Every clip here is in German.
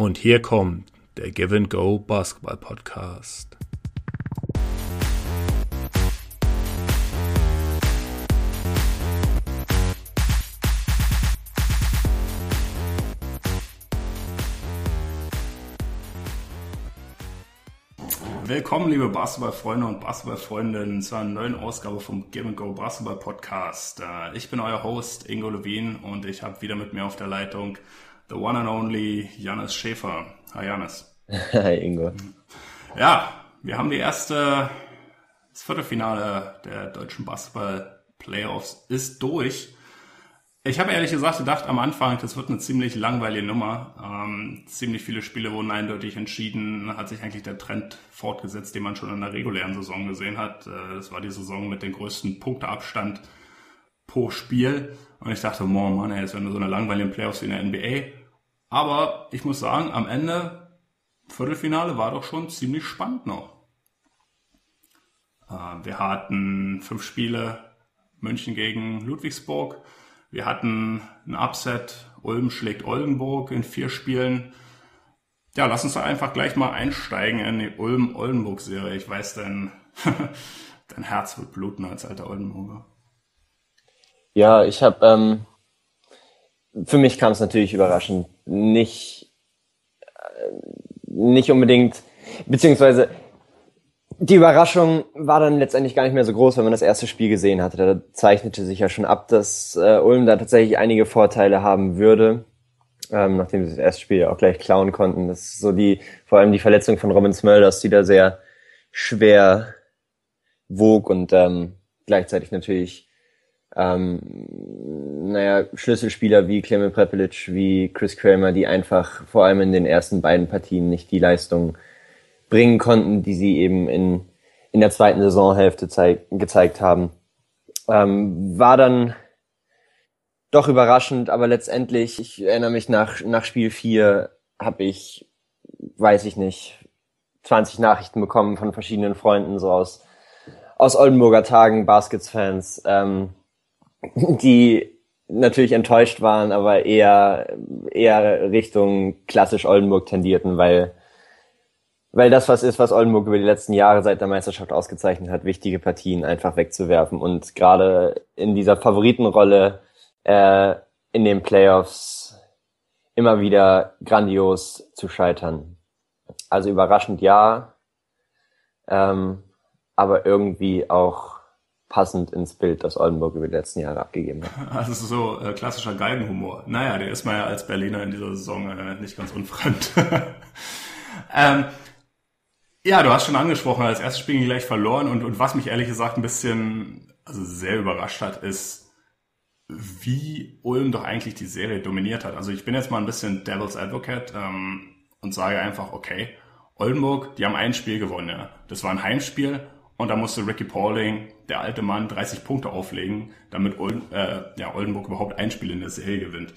Und hier kommt der Give and Go Basketball Podcast. Willkommen, liebe Basketballfreunde und Basketballfreundinnen, zu einer neuen Ausgabe vom Give and Go Basketball Podcast. Äh, ich bin euer Host Ingo Levin und ich habe wieder mit mir auf der Leitung the one and only Janis Schäfer. Hi Janis. Hi Ingo. Ja, wir haben die erste, das Viertelfinale der deutschen Basketball Playoffs ist durch. Ich habe ehrlich gesagt gedacht am Anfang, das wird eine ziemlich langweilige Nummer. Ähm, ziemlich viele Spiele wurden eindeutig entschieden. Hat sich eigentlich der Trend fortgesetzt, den man schon in der regulären Saison gesehen hat. Äh, das war die Saison mit dem größten Punkteabstand pro Spiel. Und ich dachte, oh Mann, ey, das wäre nur so eine langweilige Playoffs wie in der NBA. Aber ich muss sagen, am Ende, Viertelfinale war doch schon ziemlich spannend noch. Äh, wir hatten fünf Spiele, München gegen Ludwigsburg. Wir hatten ein Upset, Ulm schlägt Oldenburg in vier Spielen. Ja, lass uns da einfach gleich mal einsteigen in die Ulm-Oldenburg-Serie. Ich weiß, dein, dein Herz wird bluten als alter Oldenburger. Ja, ich habe, ähm, für mich kam es natürlich überraschend. Nicht, äh, nicht unbedingt, beziehungsweise die Überraschung war dann letztendlich gar nicht mehr so groß, wenn man das erste Spiel gesehen hatte. Da zeichnete sich ja schon ab, dass äh, Ulm da tatsächlich einige Vorteile haben würde, ähm, nachdem sie das erste Spiel ja auch gleich klauen konnten. Das ist so die, vor allem die Verletzung von Robin Smulders, die da sehr schwer wog und ähm, gleichzeitig natürlich ähm, naja, Schlüsselspieler wie Clement Prepelic, wie Chris Kramer, die einfach vor allem in den ersten beiden Partien nicht die Leistung bringen konnten, die sie eben in, in der zweiten Saisonhälfte zeig, gezeigt haben. Ähm, war dann doch überraschend, aber letztendlich, ich erinnere mich nach, nach Spiel 4 habe ich, weiß ich nicht, 20 Nachrichten bekommen von verschiedenen Freunden, so aus, aus Oldenburger Tagen, Baskets-Fans, ähm, die natürlich enttäuscht waren, aber eher, eher Richtung klassisch Oldenburg tendierten, weil weil das was ist, was Oldenburg über die letzten Jahre seit der Meisterschaft ausgezeichnet hat, wichtige Partien einfach wegzuwerfen und gerade in dieser Favoritenrolle äh, in den Playoffs immer wieder grandios zu scheitern. Also überraschend ja, ähm, aber irgendwie auch passend ins Bild, das Oldenburg über die letzten Jahre abgegeben hat. Also so äh, klassischer Geigenhumor. Naja, der ist mir ja als Berliner in dieser Saison äh, nicht ganz unfremd. ähm, ja, du hast schon angesprochen, als erstes Spiel gleich verloren und, und was mich ehrlich gesagt ein bisschen, also sehr überrascht hat, ist, wie Ulm doch eigentlich die Serie dominiert hat. Also ich bin jetzt mal ein bisschen Devil's Advocate ähm, und sage einfach, okay, Oldenburg, die haben ein Spiel gewonnen, ja. Das war ein Heimspiel und da musste Ricky Pauling, der alte Mann, 30 Punkte auflegen, damit Olden, äh, ja, Oldenburg überhaupt ein Spiel in der Serie gewinnt.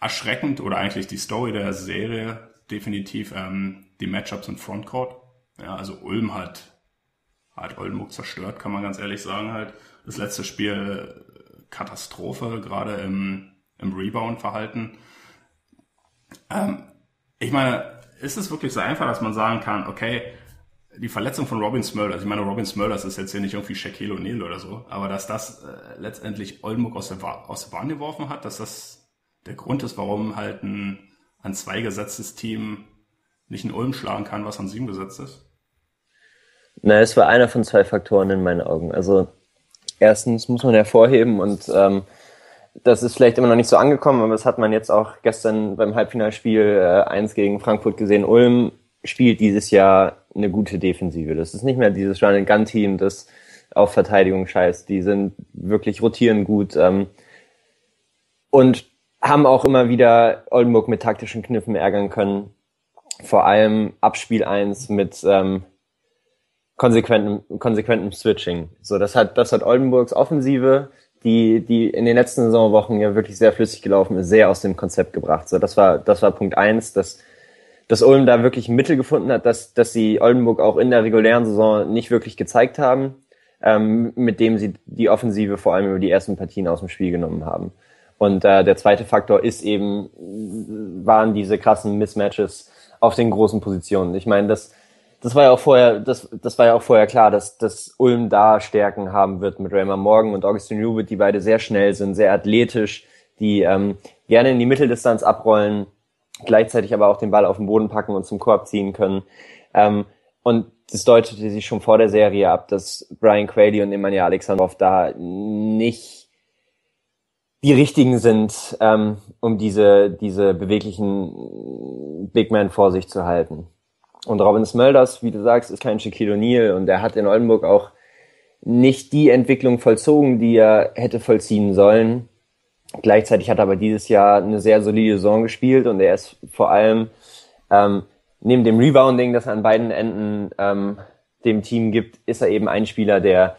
Erschreckend oder eigentlich die Story der Serie definitiv ähm, die Matchups im Frontcourt. Ja, also Ulm hat, hat Oldenburg zerstört, kann man ganz ehrlich sagen halt. Das letzte Spiel äh, Katastrophe, gerade im, im Rebound-Verhalten. Ähm, ich meine, ist es wirklich so einfach, dass man sagen kann, okay, die Verletzung von Robin Smulders, also ich meine, Robin Smulders ist jetzt hier nicht irgendwie Shaquille O'Neal oder so, aber dass das äh, letztendlich Oldenburg aus der, aus der Bahn geworfen hat, dass das der Grund ist, warum halt ein an zwei gesetztes Team nicht in Ulm schlagen kann, was an sieben gesetzt ist? Na, es war einer von zwei Faktoren in meinen Augen. Also erstens muss man hervorheben und ähm, das ist vielleicht immer noch nicht so angekommen, aber das hat man jetzt auch gestern beim Halbfinalspiel äh, 1 gegen Frankfurt gesehen. Ulm spielt dieses Jahr eine gute Defensive. Das ist nicht mehr dieses Run-and-Gun-Team, das auf Verteidigung scheißt. Die sind wirklich rotieren gut. Ähm, und haben auch immer wieder Oldenburg mit taktischen Kniffen ärgern können. Vor allem ab Spiel 1 mit ähm, konsequentem, konsequentem Switching. So, das hat, das hat Oldenburgs Offensive, die, die in den letzten Saisonwochen ja wirklich sehr flüssig gelaufen ist, sehr aus dem Konzept gebracht. So, das war, das war Punkt 1, dass, dass Ulm da wirklich Mittel gefunden hat, dass, dass sie Oldenburg auch in der regulären Saison nicht wirklich gezeigt haben, ähm, mit dem sie die Offensive vor allem über die ersten Partien aus dem Spiel genommen haben. Und äh, der zweite Faktor ist eben, waren diese krassen Mismatches auf den großen Positionen. Ich meine, das, das war ja auch vorher, das, das war ja auch vorher klar, dass, dass Ulm da Stärken haben wird mit Raymond Morgan und Augustin Rubit, die beide sehr schnell sind, sehr athletisch, die ähm, gerne in die Mitteldistanz abrollen, gleichzeitig aber auch den Ball auf den Boden packen und zum Korb ziehen können. Ähm, und das deutete sich schon vor der Serie ab, dass Brian Quayle und Nemanja Alexandrov da nicht die richtigen sind, ähm, um diese, diese beweglichen Big Men vor sich zu halten. Und Robin Smulders, wie du sagst, ist kein Shaquille O'Neal und er hat in Oldenburg auch nicht die Entwicklung vollzogen, die er hätte vollziehen sollen. Gleichzeitig hat er aber dieses Jahr eine sehr solide Saison gespielt und er ist vor allem ähm, neben dem Rebounding, das er an beiden Enden ähm, dem Team gibt, ist er eben ein Spieler, der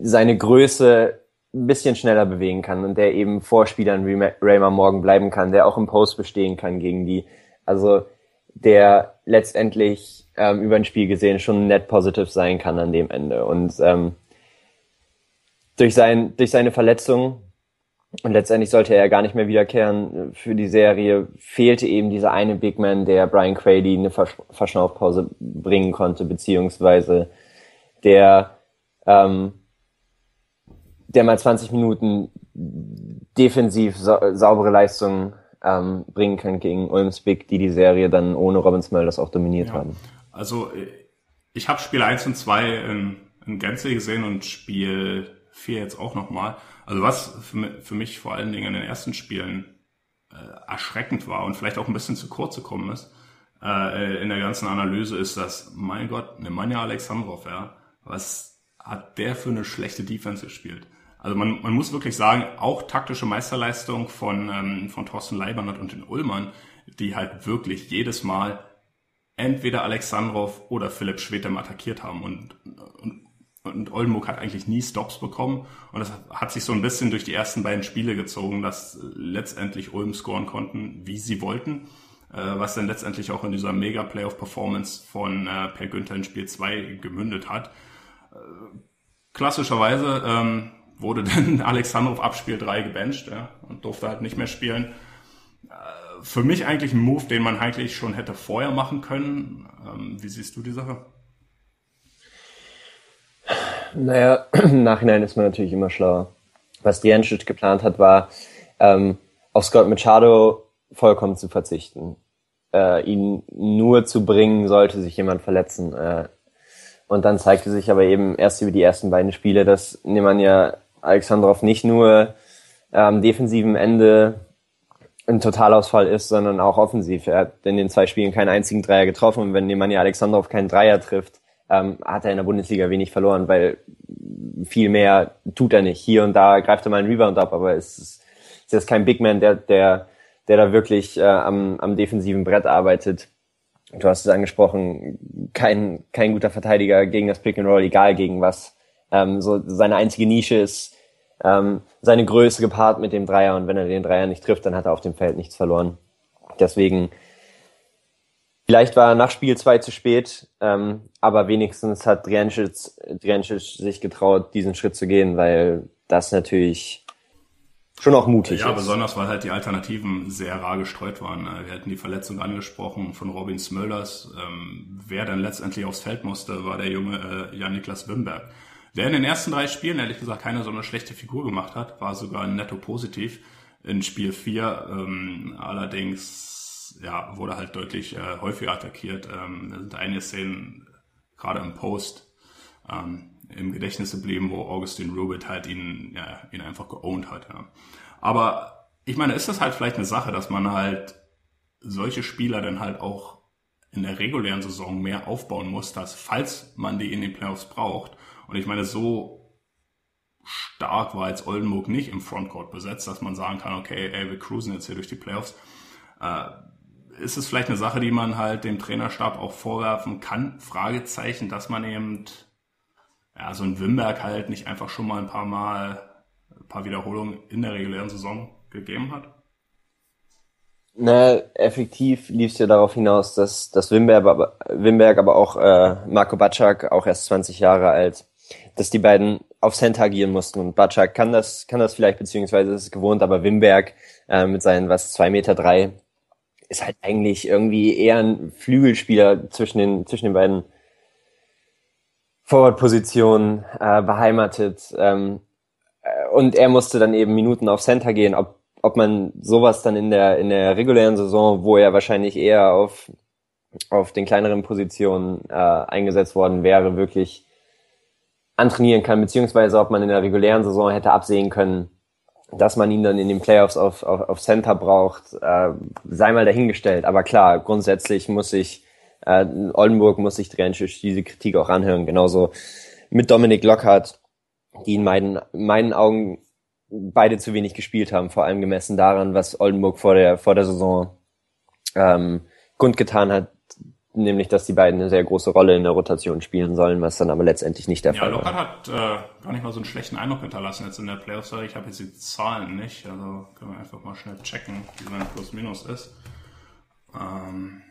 seine Größe ein bisschen schneller bewegen kann und der eben vor Spielern wie Raymond Morgan bleiben kann, der auch im Post bestehen kann gegen die. Also der letztendlich ähm, über ein Spiel gesehen schon net positive sein kann an dem Ende. Und ähm, durch, sein, durch seine Verletzung und letztendlich sollte er gar nicht mehr wiederkehren für die Serie, fehlte eben dieser eine Big Man, der Brian Quayle eine Versch Verschnaufpause bringen konnte, beziehungsweise der, ähm, der mal 20 Minuten defensiv sa saubere Leistungen ähm, bringen kann gegen Ulms Big, die die Serie dann ohne Robin Smulders auch dominiert ja. haben. Also ich habe Spiel 1 und 2 in, in Gänze gesehen und Spiel 4 jetzt auch nochmal. Also was für, mich vor allen Dingen in den ersten Spielen äh, erschreckend war und vielleicht auch ein bisschen zu kurz gekommen ist, äh, in der ganzen Analyse ist, dass, mein Gott, Nemanja Alexandrov, ja, was hat der für eine schlechte Defense gespielt? Also man, man muss wirklich sagen, auch taktische Meisterleistung von, ähm, von Thorsten Leibernert und den Ullmann, die halt wirklich jedes Mal entweder Alexandrov oder Philipp Schwedem attackiert haben und, und, und Oldenburg hat eigentlich nie Stops bekommen und das hat sich so ein bisschen durch die ersten beiden Spiele gezogen, dass letztendlich Ulm scoren konnten, wie sie wollten, äh, was dann letztendlich auch in dieser Mega-Playoff-Performance von äh, Per Günther in Spiel 2 gemündet hat. Äh, klassischerweise ähm, wurde dann Alexandrov ab Spiel 3 gebencht und durfte halt nicht mehr spielen. Für mich eigentlich ein Move, den man eigentlich schon hätte vorher machen können. Ähm, wie siehst du die Sache? Naja, im Nachhinein ist man natürlich immer schlauer. Was Driancic geplant hat, war, ähm, auf Scott Machado vollkommen zu verzichten. Äh, ihn nur zu bringen, sollte sich jemand verletzen. Äh, und dann zeigte sich aber eben erst über die ersten beiden Spiele, dass Nemanja Alexandrov nicht nur am defensiven Ende ein Totalausfall ist, sondern auch offensiv. Er hat in den zwei Spielen keinen einzigen Dreier getroffen und wenn Nemanja Alexandrov keinen Dreier trifft, ähm, hat er in der Bundesliga wenig verloren, weil viel mehr tut er nicht. Hier und da greift er mal einen Rebound ab, aber es ist, ist jetzt kein Big Man, der, der, der da wirklich äh, am, am defensiven Brett arbeitet. Du hast es angesprochen, kein, kein guter Verteidiger gegen das Pick and Roll, egal gegen was. Ähm, so seine einzige Nische ist ähm, seine Größe gepaart mit dem Dreier und wenn er den Dreier nicht trifft, dann hat er auf dem Feld nichts verloren. Deswegen Vielleicht war er nach Spiel 2 zu spät, ähm, aber wenigstens hat Driancic, Driancic sich getraut, diesen Schritt zu gehen, weil das natürlich schon auch mutig ja, ist. Ja, besonders weil halt die Alternativen sehr rar gestreut waren. Äh, wir hatten die Verletzung angesprochen von Robin Smölders. Ähm, wer dann letztendlich aufs Feld musste, war der junge äh, Jan-Niklas Wimberg der in den ersten drei Spielen ehrlich gesagt keine so eine schlechte Figur gemacht hat, war sogar netto positiv in Spiel 4. Ähm, allerdings ja, wurde halt deutlich äh, häufiger attackiert. Ähm, da sind einige Szenen, gerade im Post, ähm, im Gedächtnis geblieben, wo Augustin Rubit halt ihn, ja, ihn einfach geowned hat. Ja. Aber ich meine, ist das halt vielleicht eine Sache, dass man halt solche Spieler dann halt auch in der regulären Saison mehr aufbauen muss, dass falls man die in den Playoffs braucht, und ich meine, so stark war jetzt Oldenburg nicht im Frontcourt besetzt, dass man sagen kann, okay, ey, wir cruisen jetzt hier durch die Playoffs. Äh, ist es vielleicht eine Sache, die man halt dem Trainerstab auch vorwerfen kann? Fragezeichen, dass man eben ja, so ein Wimberg halt nicht einfach schon mal ein paar Mal, ein paar Wiederholungen in der regulären Saison gegeben hat? Na, effektiv lief es ja darauf hinaus, dass, dass Wimberg, aber, Wimberg, aber auch äh, Marco Batschak, auch erst 20 Jahre alt, dass die beiden auf Center agieren mussten. Und Batschak kann das, kann das vielleicht, beziehungsweise ist es gewohnt, aber Wimberg äh, mit seinen, was, zwei Meter drei, ist halt eigentlich irgendwie eher ein Flügelspieler zwischen den, zwischen den beiden Forward-Positionen äh, beheimatet. Ähm, äh, und er musste dann eben Minuten auf Center gehen. Ob, ob man sowas dann in der, in der regulären Saison, wo er wahrscheinlich eher auf, auf den kleineren Positionen äh, eingesetzt worden wäre, wirklich antrainieren kann, beziehungsweise ob man in der regulären Saison hätte absehen können, dass man ihn dann in den Playoffs auf, auf, auf Center braucht, äh, sei mal dahingestellt. Aber klar, grundsätzlich muss ich, äh, Oldenburg muss sich Drenčić diese Kritik auch anhören. Genauso mit Dominik Lockhart, die in meinen, in meinen Augen beide zu wenig gespielt haben, vor allem gemessen daran, was Oldenburg vor der, vor der Saison ähm, kundgetan hat, nämlich dass die beiden eine sehr große Rolle in der Rotation spielen sollen, was dann aber letztendlich nicht der ja, Fall Lockhart war. hat äh, gar nicht mal so einen schlechten Eindruck hinterlassen jetzt in der Playoffs. Ich habe jetzt die Zahlen nicht, also können wir einfach mal schnell checken, wie sein Plus-Minus ist. Ähm,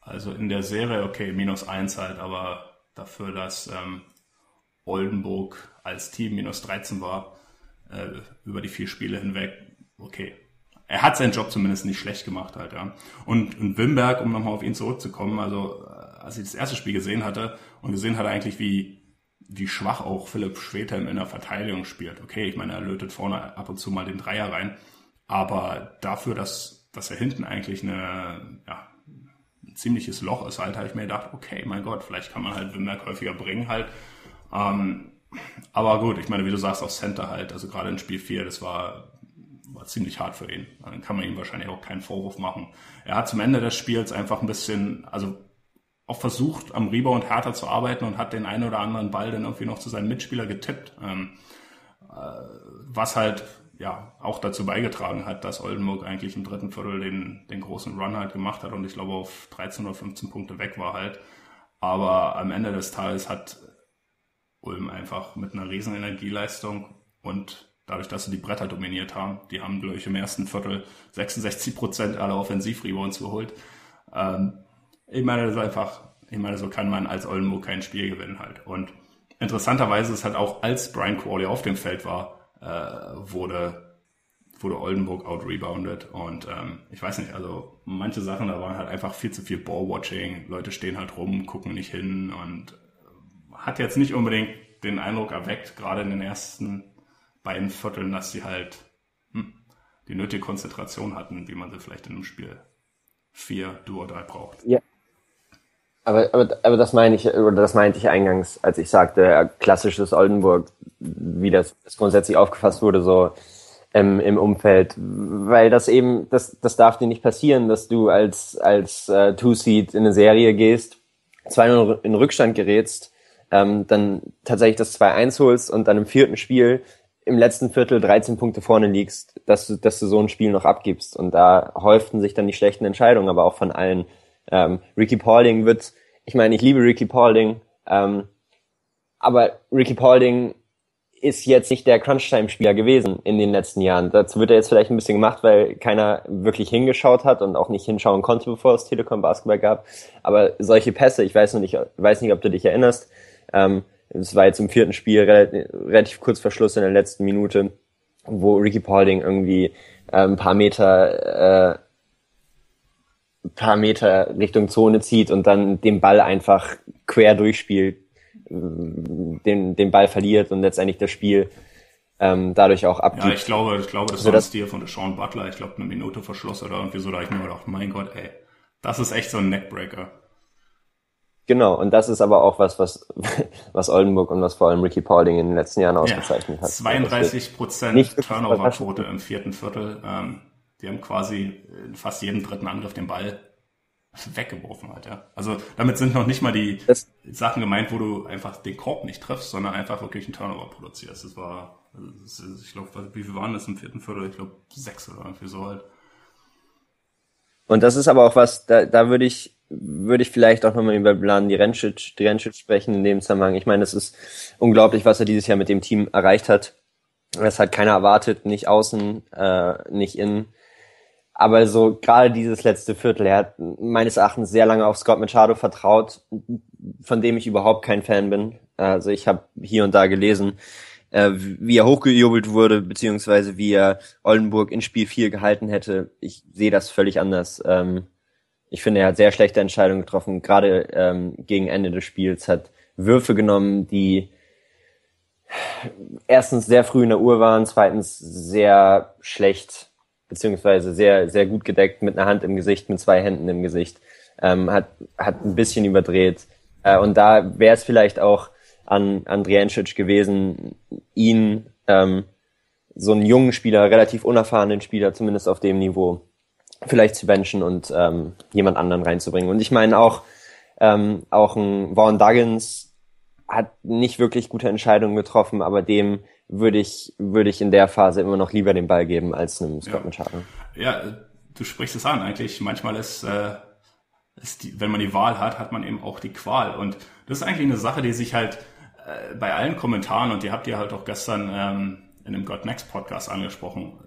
also in der Serie, okay, minus eins halt, aber dafür, dass ähm, Oldenburg als Team minus 13 war, äh, über die vier Spiele hinweg, okay, er hat seinen Job zumindest nicht schlecht gemacht halt, ja. Und, und Wimberg, um nochmal auf ihn zurückzukommen, also äh, als ich das erste Spiel gesehen hatte und gesehen hatte eigentlich, wie, wie schwach auch Philipp Schwedhelm in der Verteidigung spielt. Okay, ich meine, er lötet vorne ab und zu mal den Dreier rein, aber dafür, dass, dass er hinten eigentlich eine, ja, ein ziemliches Loch ist halt, habe ich mir gedacht, okay, mein Gott, vielleicht kann man halt Wimberg häufiger bringen halt. Ähm, aber gut, ich meine, wie du sagst, auf Center halt, also gerade in Spiel 4, das war war ziemlich hart für ihn. Dann kann man ihm wahrscheinlich auch keinen Vorwurf machen. Er hat zum Ende des Spiels einfach ein bisschen, also auch versucht, am Rebound härter zu arbeiten und hat den einen oder anderen Ball dann irgendwie noch zu seinem Mitspieler getippt. Ähm, äh, was halt ja auch dazu beigetragen hat, dass Oldenburg eigentlich im dritten Viertel den, den großen Run halt gemacht hat und ich glaube auf 13 oder 15 Punkte weg war halt. Aber am Ende des Tages hat Ulm einfach mit einer riesen Energieleistung und dadurch, dass sie die Bretter dominiert haben. Die haben, glaube ich, im ersten Viertel 66 Prozent aller Offensivrebounds geholt. Ähm, ich meine, das ist einfach, ich meine, so kann man als Oldenburg kein Spiel gewinnen halt. Und interessanterweise ist halt auch, als Brian Crawley auf dem Feld war, äh, wurde, wurde Oldenburg out-rebounded. Und ähm, ich weiß nicht, also manche Sachen, da waren halt einfach viel zu viel Ball-Watching. Leute stehen halt rum, gucken nicht hin und hat jetzt nicht unbedingt den Eindruck erweckt, gerade in den ersten beiden Vierteln, dass sie halt hm, die nötige Konzentration hatten, wie man sie vielleicht in einem Spiel 4 Duo 3 braucht. Ja. Aber, aber, aber das meine ich, oder das meinte ich eingangs, als ich sagte, klassisches Oldenburg, wie das, das grundsätzlich aufgefasst wurde, so ähm, im Umfeld, weil das eben, das, das darf dir nicht passieren, dass du als, als äh, Two-Seed in eine Serie gehst, 2-0 in Rückstand gerätst, ähm, dann tatsächlich das 2-1 holst und dann im vierten Spiel im letzten Viertel 13 Punkte vorne liegst, dass du, dass du so ein Spiel noch abgibst. Und da häuften sich dann die schlechten Entscheidungen, aber auch von allen. Ähm, Ricky Paulding wird, ich meine, ich liebe Ricky Paulding, ähm, aber Ricky Paulding ist jetzt nicht der Crunch-Time-Spieler gewesen in den letzten Jahren. Dazu wird er jetzt vielleicht ein bisschen gemacht, weil keiner wirklich hingeschaut hat und auch nicht hinschauen konnte, bevor es Telekom Basketball gab. Aber solche Pässe, ich weiß noch nicht, weiß nicht, ob du dich erinnerst, ähm, es war jetzt im vierten Spiel relativ, kurz vor Schluss in der letzten Minute, wo Ricky Paulding irgendwie äh, ein paar Meter, äh, paar Meter Richtung Zone zieht und dann den Ball einfach quer durchspielt, den, den Ball verliert und letztendlich das Spiel ähm, dadurch auch abgibt. Ja, ich glaube, ich glaube, das also war das Stil von Sean Butler. Ich glaube, eine Minute vor Schluss oder irgendwie so, da ich mir gedacht, mein Gott, ey, das ist echt so ein Neckbreaker. Genau, und das ist aber auch was, was, was Oldenburg und was vor allem Ricky Paulding in den letzten Jahren ausgezeichnet ja, hat. 32 Prozent Turnover-Quote im vierten Viertel. Ähm, die haben quasi in fast jeden dritten Angriff den Ball weggeworfen halt, ja. Also damit sind noch nicht mal die das, Sachen gemeint, wo du einfach den Korb nicht triffst, sondern einfach wirklich einen Turnover produzierst. Das war, das ist, ich glaube, wie viel waren das im vierten Viertel? Ich glaube sechs oder irgendwie so halt. Und das ist aber auch was, da, da würde ich würde ich vielleicht auch nochmal über Blan Direncic, Direncic sprechen in dem Zusammenhang. Ich meine, es ist unglaublich, was er dieses Jahr mit dem Team erreicht hat. Das hat keiner erwartet, nicht außen, äh, nicht innen. Aber so gerade dieses letzte Viertel, er hat meines Erachtens sehr lange auf Scott Machado vertraut, von dem ich überhaupt kein Fan bin. Also ich habe hier und da gelesen, äh, wie er hochgejubelt wurde, beziehungsweise wie er Oldenburg in Spiel 4 gehalten hätte. Ich sehe das völlig anders. Ähm, ich finde, er hat sehr schlechte Entscheidungen getroffen, gerade ähm, gegen Ende des Spiels, hat Würfe genommen, die erstens sehr früh in der Uhr waren, zweitens sehr schlecht, beziehungsweise sehr, sehr gut gedeckt mit einer Hand im Gesicht, mit zwei Händen im Gesicht, ähm, hat, hat ein bisschen überdreht. Äh, und da wäre es vielleicht auch an Andrijancic gewesen, ihn, ähm, so einen jungen Spieler, relativ unerfahrenen Spieler, zumindest auf dem Niveau, vielleicht zu benchen und ähm, jemand anderen reinzubringen. Und ich meine auch, ähm, auch ein Vaughn Duggins hat nicht wirklich gute Entscheidungen getroffen, aber dem würde ich, würde ich in der Phase immer noch lieber den Ball geben als einem Scott ja. Machado. Ja, du sprichst es an. Eigentlich manchmal ist, äh, ist die, wenn man die Wahl hat, hat man eben auch die Qual. Und das ist eigentlich eine Sache, die sich halt äh, bei allen Kommentaren, und die habt ihr halt auch gestern ähm, in dem God Next Podcast angesprochen,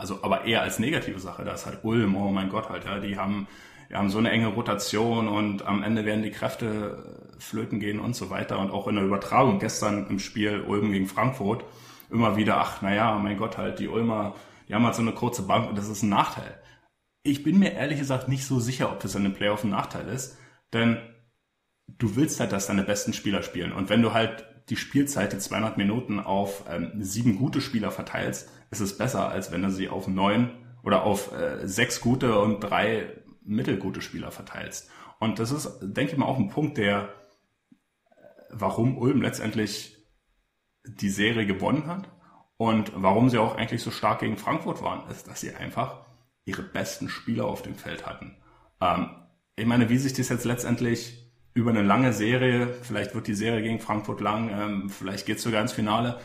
also aber eher als negative Sache, da ist halt Ulm, oh mein Gott halt, ja, die haben, die haben so eine enge Rotation und am Ende werden die Kräfte flöten gehen und so weiter. Und auch in der Übertragung gestern im Spiel Ulm gegen Frankfurt immer wieder, ach naja, mein Gott halt, die Ulmer, die haben halt so eine kurze Bank und das ist ein Nachteil. Ich bin mir ehrlich gesagt nicht so sicher, ob das in einem Playoff ein Nachteil ist, denn du willst halt, dass deine besten Spieler spielen. Und wenn du halt die Spielzeit, die 200 Minuten auf ähm, sieben gute Spieler verteilst, ist es besser, als wenn du sie auf neun oder auf äh, sechs gute und drei mittelgute Spieler verteilst. Und das ist, denke ich mal, auch ein Punkt, der, warum Ulm letztendlich die Serie gewonnen hat und warum sie auch eigentlich so stark gegen Frankfurt waren, ist, dass sie einfach ihre besten Spieler auf dem Feld hatten. Ähm, ich meine, wie sich das jetzt letztendlich über eine lange Serie, vielleicht wird die Serie gegen Frankfurt lang, ähm, vielleicht geht es sogar ins Finale.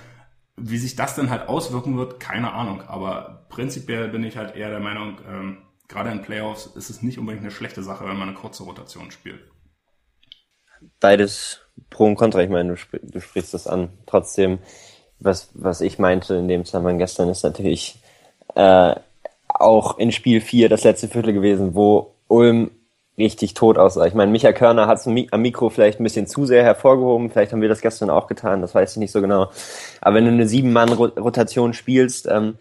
Wie sich das dann halt auswirken wird, keine Ahnung. Aber prinzipiell bin ich halt eher der Meinung, ähm, gerade in Playoffs ist es nicht unbedingt eine schlechte Sache, wenn man eine kurze Rotation spielt. Beides Pro und Contra. Ich meine, du, sp du sprichst das an. Trotzdem, was, was ich meinte in dem Zusammenhang gestern ist natürlich äh, auch in Spiel 4 das letzte Viertel gewesen, wo Ulm richtig tot aussah. Ich meine, Michael Körner hat es am Mikro vielleicht ein bisschen zu sehr hervorgehoben. Vielleicht haben wir das gestern auch getan, das weiß ich nicht so genau. Aber wenn du eine Sieben-Mann-Rotation spielst, ähm,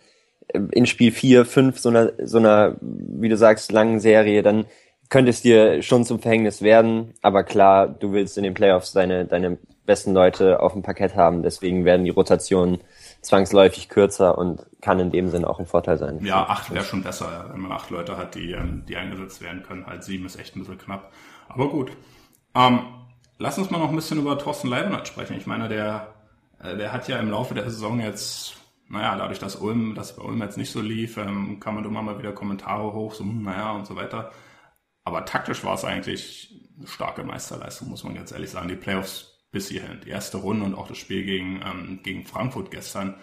in Spiel 4, 5, so einer, so einer, wie du sagst, langen Serie, dann könnte es dir schon zum Verhängnis werden. Aber klar, du willst in den Playoffs deine, deine besten Leute auf dem Parkett haben. Deswegen werden die Rotationen zwangsläufig kürzer und kann in dem Sinne auch ein Vorteil sein. Ja, acht wäre schon besser, wenn man acht Leute hat, die, ähm, die eingesetzt werden können. Halt sieben ist echt ein bisschen knapp. Aber gut. Ähm, lass uns mal noch ein bisschen über Thorsten Leibniz sprechen. Ich meine, der, äh, der hat ja im Laufe der Saison jetzt, naja, dadurch, dass Ulm, dass bei Ulm jetzt nicht so lief, ähm, kann man immer mal wieder Kommentare hoch, so, naja, und so weiter. Aber taktisch war es eigentlich eine starke Meisterleistung, muss man ganz ehrlich sagen. Die Playoffs bis hierhin. Die erste Runde und auch das Spiel gegen, ähm, gegen Frankfurt gestern.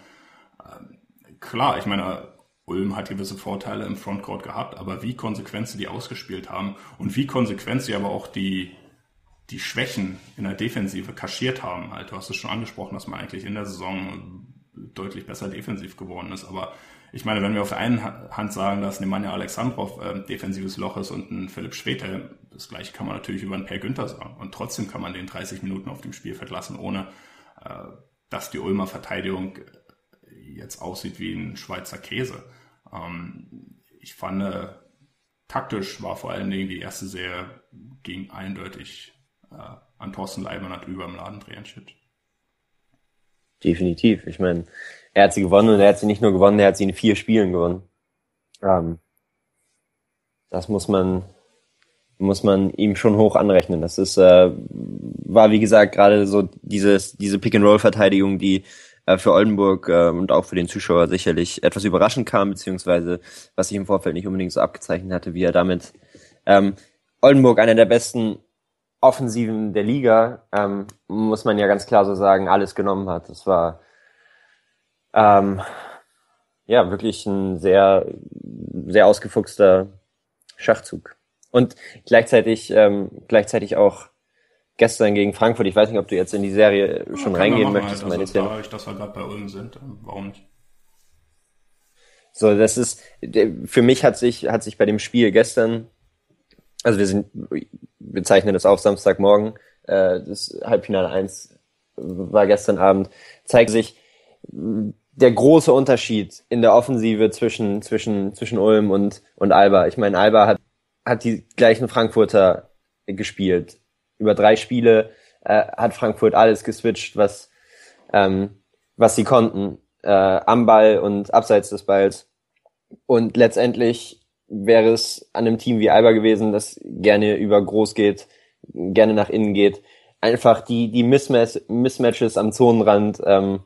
Ähm, klar, ich meine, Ulm hat gewisse Vorteile im Frontcourt gehabt, aber wie konsequent sie die ausgespielt haben und wie konsequent sie aber auch die, die Schwächen in der Defensive kaschiert haben. Halt, du hast es schon angesprochen, dass man eigentlich in der Saison deutlich besser defensiv geworden ist, aber ich meine, wenn wir auf der einen Hand sagen, dass Nemanja Alexandrov äh, defensives Loch ist und ein Philipp Schwete, das gleiche kann man natürlich über einen Per Günther sagen. Und trotzdem kann man den 30 Minuten auf dem Spielfeld lassen, ohne äh, dass die Ulmer Verteidigung jetzt aussieht wie ein Schweizer Käse. Ähm, ich fand, äh, taktisch war vor allen Dingen die erste Serie ging eindeutig äh, an Thorsten Leibniz über im Laden Drehenschitz. Definitiv. Ich meine, er hat sie gewonnen und er hat sie nicht nur gewonnen, er hat sie in vier Spielen gewonnen. Ähm, das muss man, muss man ihm schon hoch anrechnen. Das ist, äh, war wie gesagt gerade so dieses, diese Pick-and-Roll-Verteidigung, die äh, für Oldenburg äh, und auch für den Zuschauer sicherlich etwas überraschend kam, beziehungsweise was sich im Vorfeld nicht unbedingt so abgezeichnet hatte, wie er damit ähm, Oldenburg, einer der besten Offensiven der Liga, ähm, muss man ja ganz klar so sagen, alles genommen hat. Das war ähm, ja, wirklich ein sehr, sehr ausgefuchster Schachzug. Und gleichzeitig, ähm, gleichzeitig auch gestern gegen Frankfurt. Ich weiß nicht, ob du jetzt in die Serie schon ja, reingehen möchtest. Halt, also, da, dass wir gerade bei Ulm sind, warum nicht? So, das ist, für mich hat sich, hat sich bei dem Spiel gestern, also wir sind, wir zeichnen das auf Samstagmorgen, äh, das Halbfinale 1 war gestern Abend, zeigt sich der große Unterschied in der Offensive zwischen, zwischen, zwischen Ulm und, und Alba. Ich meine, Alba hat, hat die gleichen Frankfurter gespielt. Über drei Spiele äh, hat Frankfurt alles geswitcht, was, ähm, was sie konnten, äh, am Ball und abseits des Balls. Und letztendlich wäre es an einem Team wie Alba gewesen, das gerne über groß geht, gerne nach innen geht, einfach die, die Mismatch, Mismatches am Zonenrand ähm,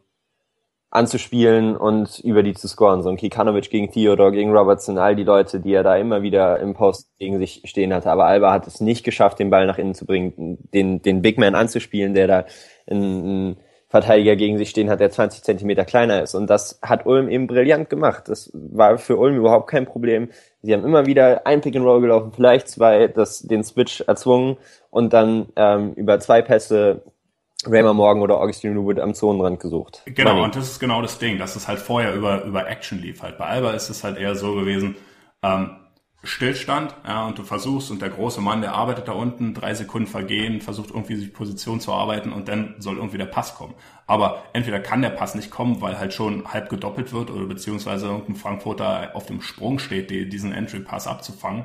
anzuspielen und über die zu scoren. So ein Kikanovic gegen Theodore, gegen Robertson, all die Leute, die er da immer wieder im Post gegen sich stehen hatte. Aber Alba hat es nicht geschafft, den Ball nach innen zu bringen, den, den Big Man anzuspielen, der da ein, Verteidiger gegen sich stehen hat, der 20 Zentimeter kleiner ist. Und das hat Ulm eben brillant gemacht. Das war für Ulm überhaupt kein Problem. Sie haben immer wieder ein Pick and Roll gelaufen, vielleicht zwei, das, den Switch erzwungen und dann ähm, über zwei Pässe Raymer Morgan oder Augustin Newwood am Zonenrand gesucht. Genau, Money. und das ist genau das Ding, dass es halt vorher über, über Action lief. Halt bei Alba ist es halt eher so gewesen, ähm, Stillstand, ja, und du versuchst, und der große Mann, der arbeitet da unten, drei Sekunden vergehen, versucht irgendwie sich Position zu arbeiten und dann soll irgendwie der Pass kommen. Aber entweder kann der Pass nicht kommen, weil halt schon halb gedoppelt wird oder beziehungsweise irgendein Frankfurter auf dem Sprung steht, die, diesen Entry-Pass abzufangen.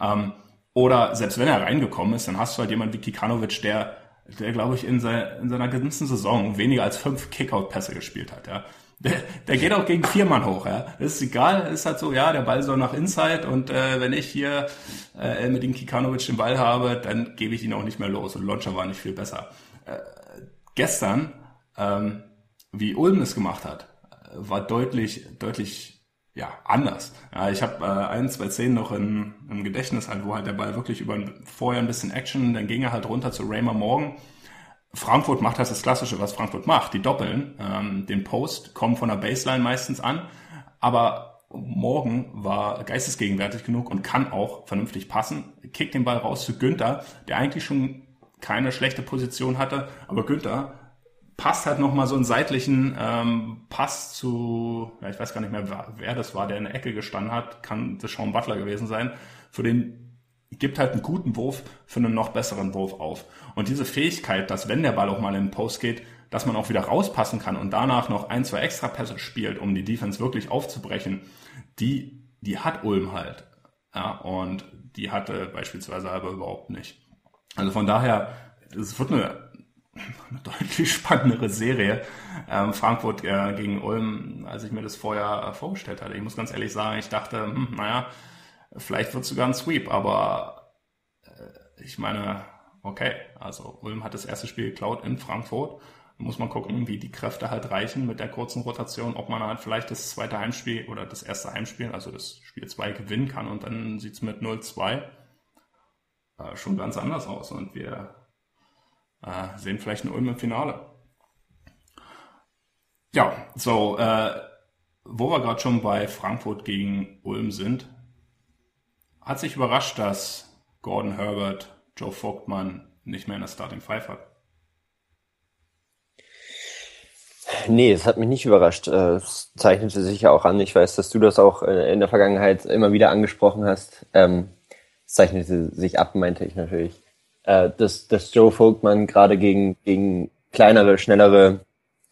Ähm, oder selbst wenn er reingekommen ist, dann hast du halt jemanden wie Kikanovic, der, der glaube ich, in, sein, in seiner ganzen Saison weniger als fünf Kickout-Pässe gespielt hat, ja. Der, der geht auch gegen vier Mann hoch, ja. Das ist egal, ist halt so, ja, der Ball soll nach Inside und äh, wenn ich hier äh, mit dem Kikanovic den Ball habe, dann gebe ich ihn auch nicht mehr los und Launcher war nicht viel besser. Äh, gestern, ähm, wie Ulm es gemacht hat, war deutlich, deutlich ja, anders. Ja, ich habe äh, ein, zwei Szenen noch in, im Gedächtnis halt, wo halt der Ball wirklich über vorher ein bisschen Action, dann ging er halt runter zu Raymer Morgan Frankfurt macht das das Klassische, was Frankfurt macht. Die doppeln ähm, den Post, kommen von der Baseline meistens an, aber Morgen war geistesgegenwärtig genug und kann auch vernünftig passen. Kickt den Ball raus zu Günther, der eigentlich schon keine schlechte Position hatte, aber Günther passt halt nochmal so einen seitlichen ähm, Pass zu, ja, ich weiß gar nicht mehr, wer, das war, der in der Ecke gestanden hat, kann das Sean Butler gewesen sein, für den gibt halt einen guten Wurf für einen noch besseren Wurf auf. Und diese Fähigkeit, dass wenn der Ball auch mal in den Post geht, dass man auch wieder rauspassen kann und danach noch ein, zwei extra Pässe spielt, um die Defense wirklich aufzubrechen, die, die hat Ulm halt. Ja, und die hatte beispielsweise aber überhaupt nicht. Also von daher, es wird eine, eine deutlich spannendere Serie. Ähm, Frankfurt äh, gegen Ulm, als ich mir das vorher äh, vorgestellt hatte. Ich muss ganz ehrlich sagen, ich dachte, hm, naja, Vielleicht wird es sogar ein Sweep, aber äh, ich meine, okay, also Ulm hat das erste Spiel geklaut in Frankfurt. Da muss man gucken, wie die Kräfte halt reichen mit der kurzen Rotation, ob man halt vielleicht das zweite Heimspiel oder das erste Heimspiel, also das Spiel 2 gewinnen kann und dann sieht's mit 0-2 äh, schon ganz anders aus und wir äh, sehen vielleicht ein Ulm im Finale. Ja, so, äh, wo wir gerade schon bei Frankfurt gegen Ulm sind, hat sich überrascht, dass Gordon Herbert Joe Vogtmann nicht mehr in der Starting Five hat. Nee, es hat mich nicht überrascht. Äh, es zeichnete sich ja auch an. Ich weiß, dass du das auch äh, in der Vergangenheit immer wieder angesprochen hast. Ähm, es zeichnete sich ab, meinte ich natürlich. Äh, dass, dass Joe Vogtmann gerade gegen, gegen kleinere, schnellere,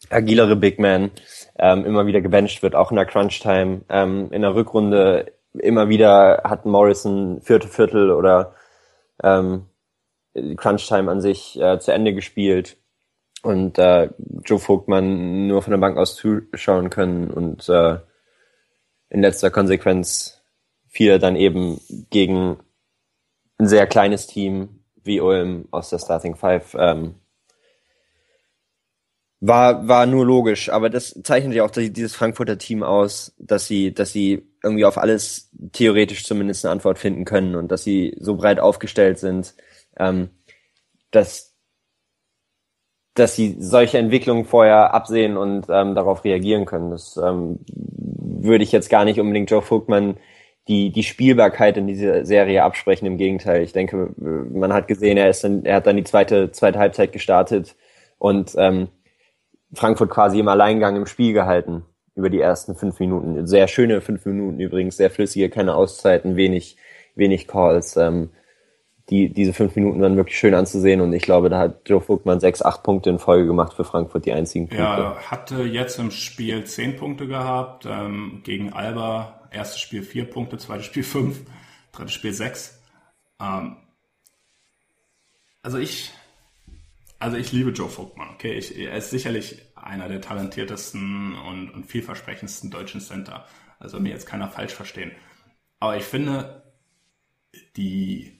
agilere Big Men ähm, immer wieder gebencht wird, auch in der Crunch Time. Ähm, in der Rückrunde immer wieder hat Morrison vierte Viertel oder ähm, Crunch Time an sich äh, zu Ende gespielt und äh, Joe Vogtmann nur von der Bank aus zuschauen können und äh, in letzter Konsequenz fiel dann eben gegen ein sehr kleines Team wie Ulm aus der Starting Five ähm, war, war nur logisch, aber das zeichnet ja auch dieses Frankfurter Team aus, dass sie, dass sie irgendwie auf alles theoretisch zumindest eine Antwort finden können und dass sie so breit aufgestellt sind, ähm, dass, dass sie solche Entwicklungen vorher absehen und ähm, darauf reagieren können. Das ähm, würde ich jetzt gar nicht unbedingt Joe Vogtmann die, die Spielbarkeit in dieser Serie absprechen. Im Gegenteil, ich denke, man hat gesehen, er ist dann, er hat dann die zweite, zweite Halbzeit gestartet und ähm, Frankfurt quasi im Alleingang im Spiel gehalten über die ersten fünf Minuten. Sehr schöne fünf Minuten übrigens, sehr flüssige, keine Auszeiten, wenig, wenig Calls. Ähm, die, diese fünf Minuten waren wirklich schön anzusehen und ich glaube, da hat Joe Vogtmann sechs, acht Punkte in Folge gemacht für Frankfurt, die einzigen Punkte. Ja, hatte jetzt im Spiel zehn Punkte gehabt, ähm, gegen Alba, erstes Spiel vier Punkte, zweites Spiel fünf, drittes Spiel sechs. Ähm, also ich, also ich liebe Joe Vogtmann, okay, ich, er ist sicherlich einer der talentiertesten und, und vielversprechendsten deutschen Center. Also mir jetzt keiner falsch verstehen. Aber ich finde, die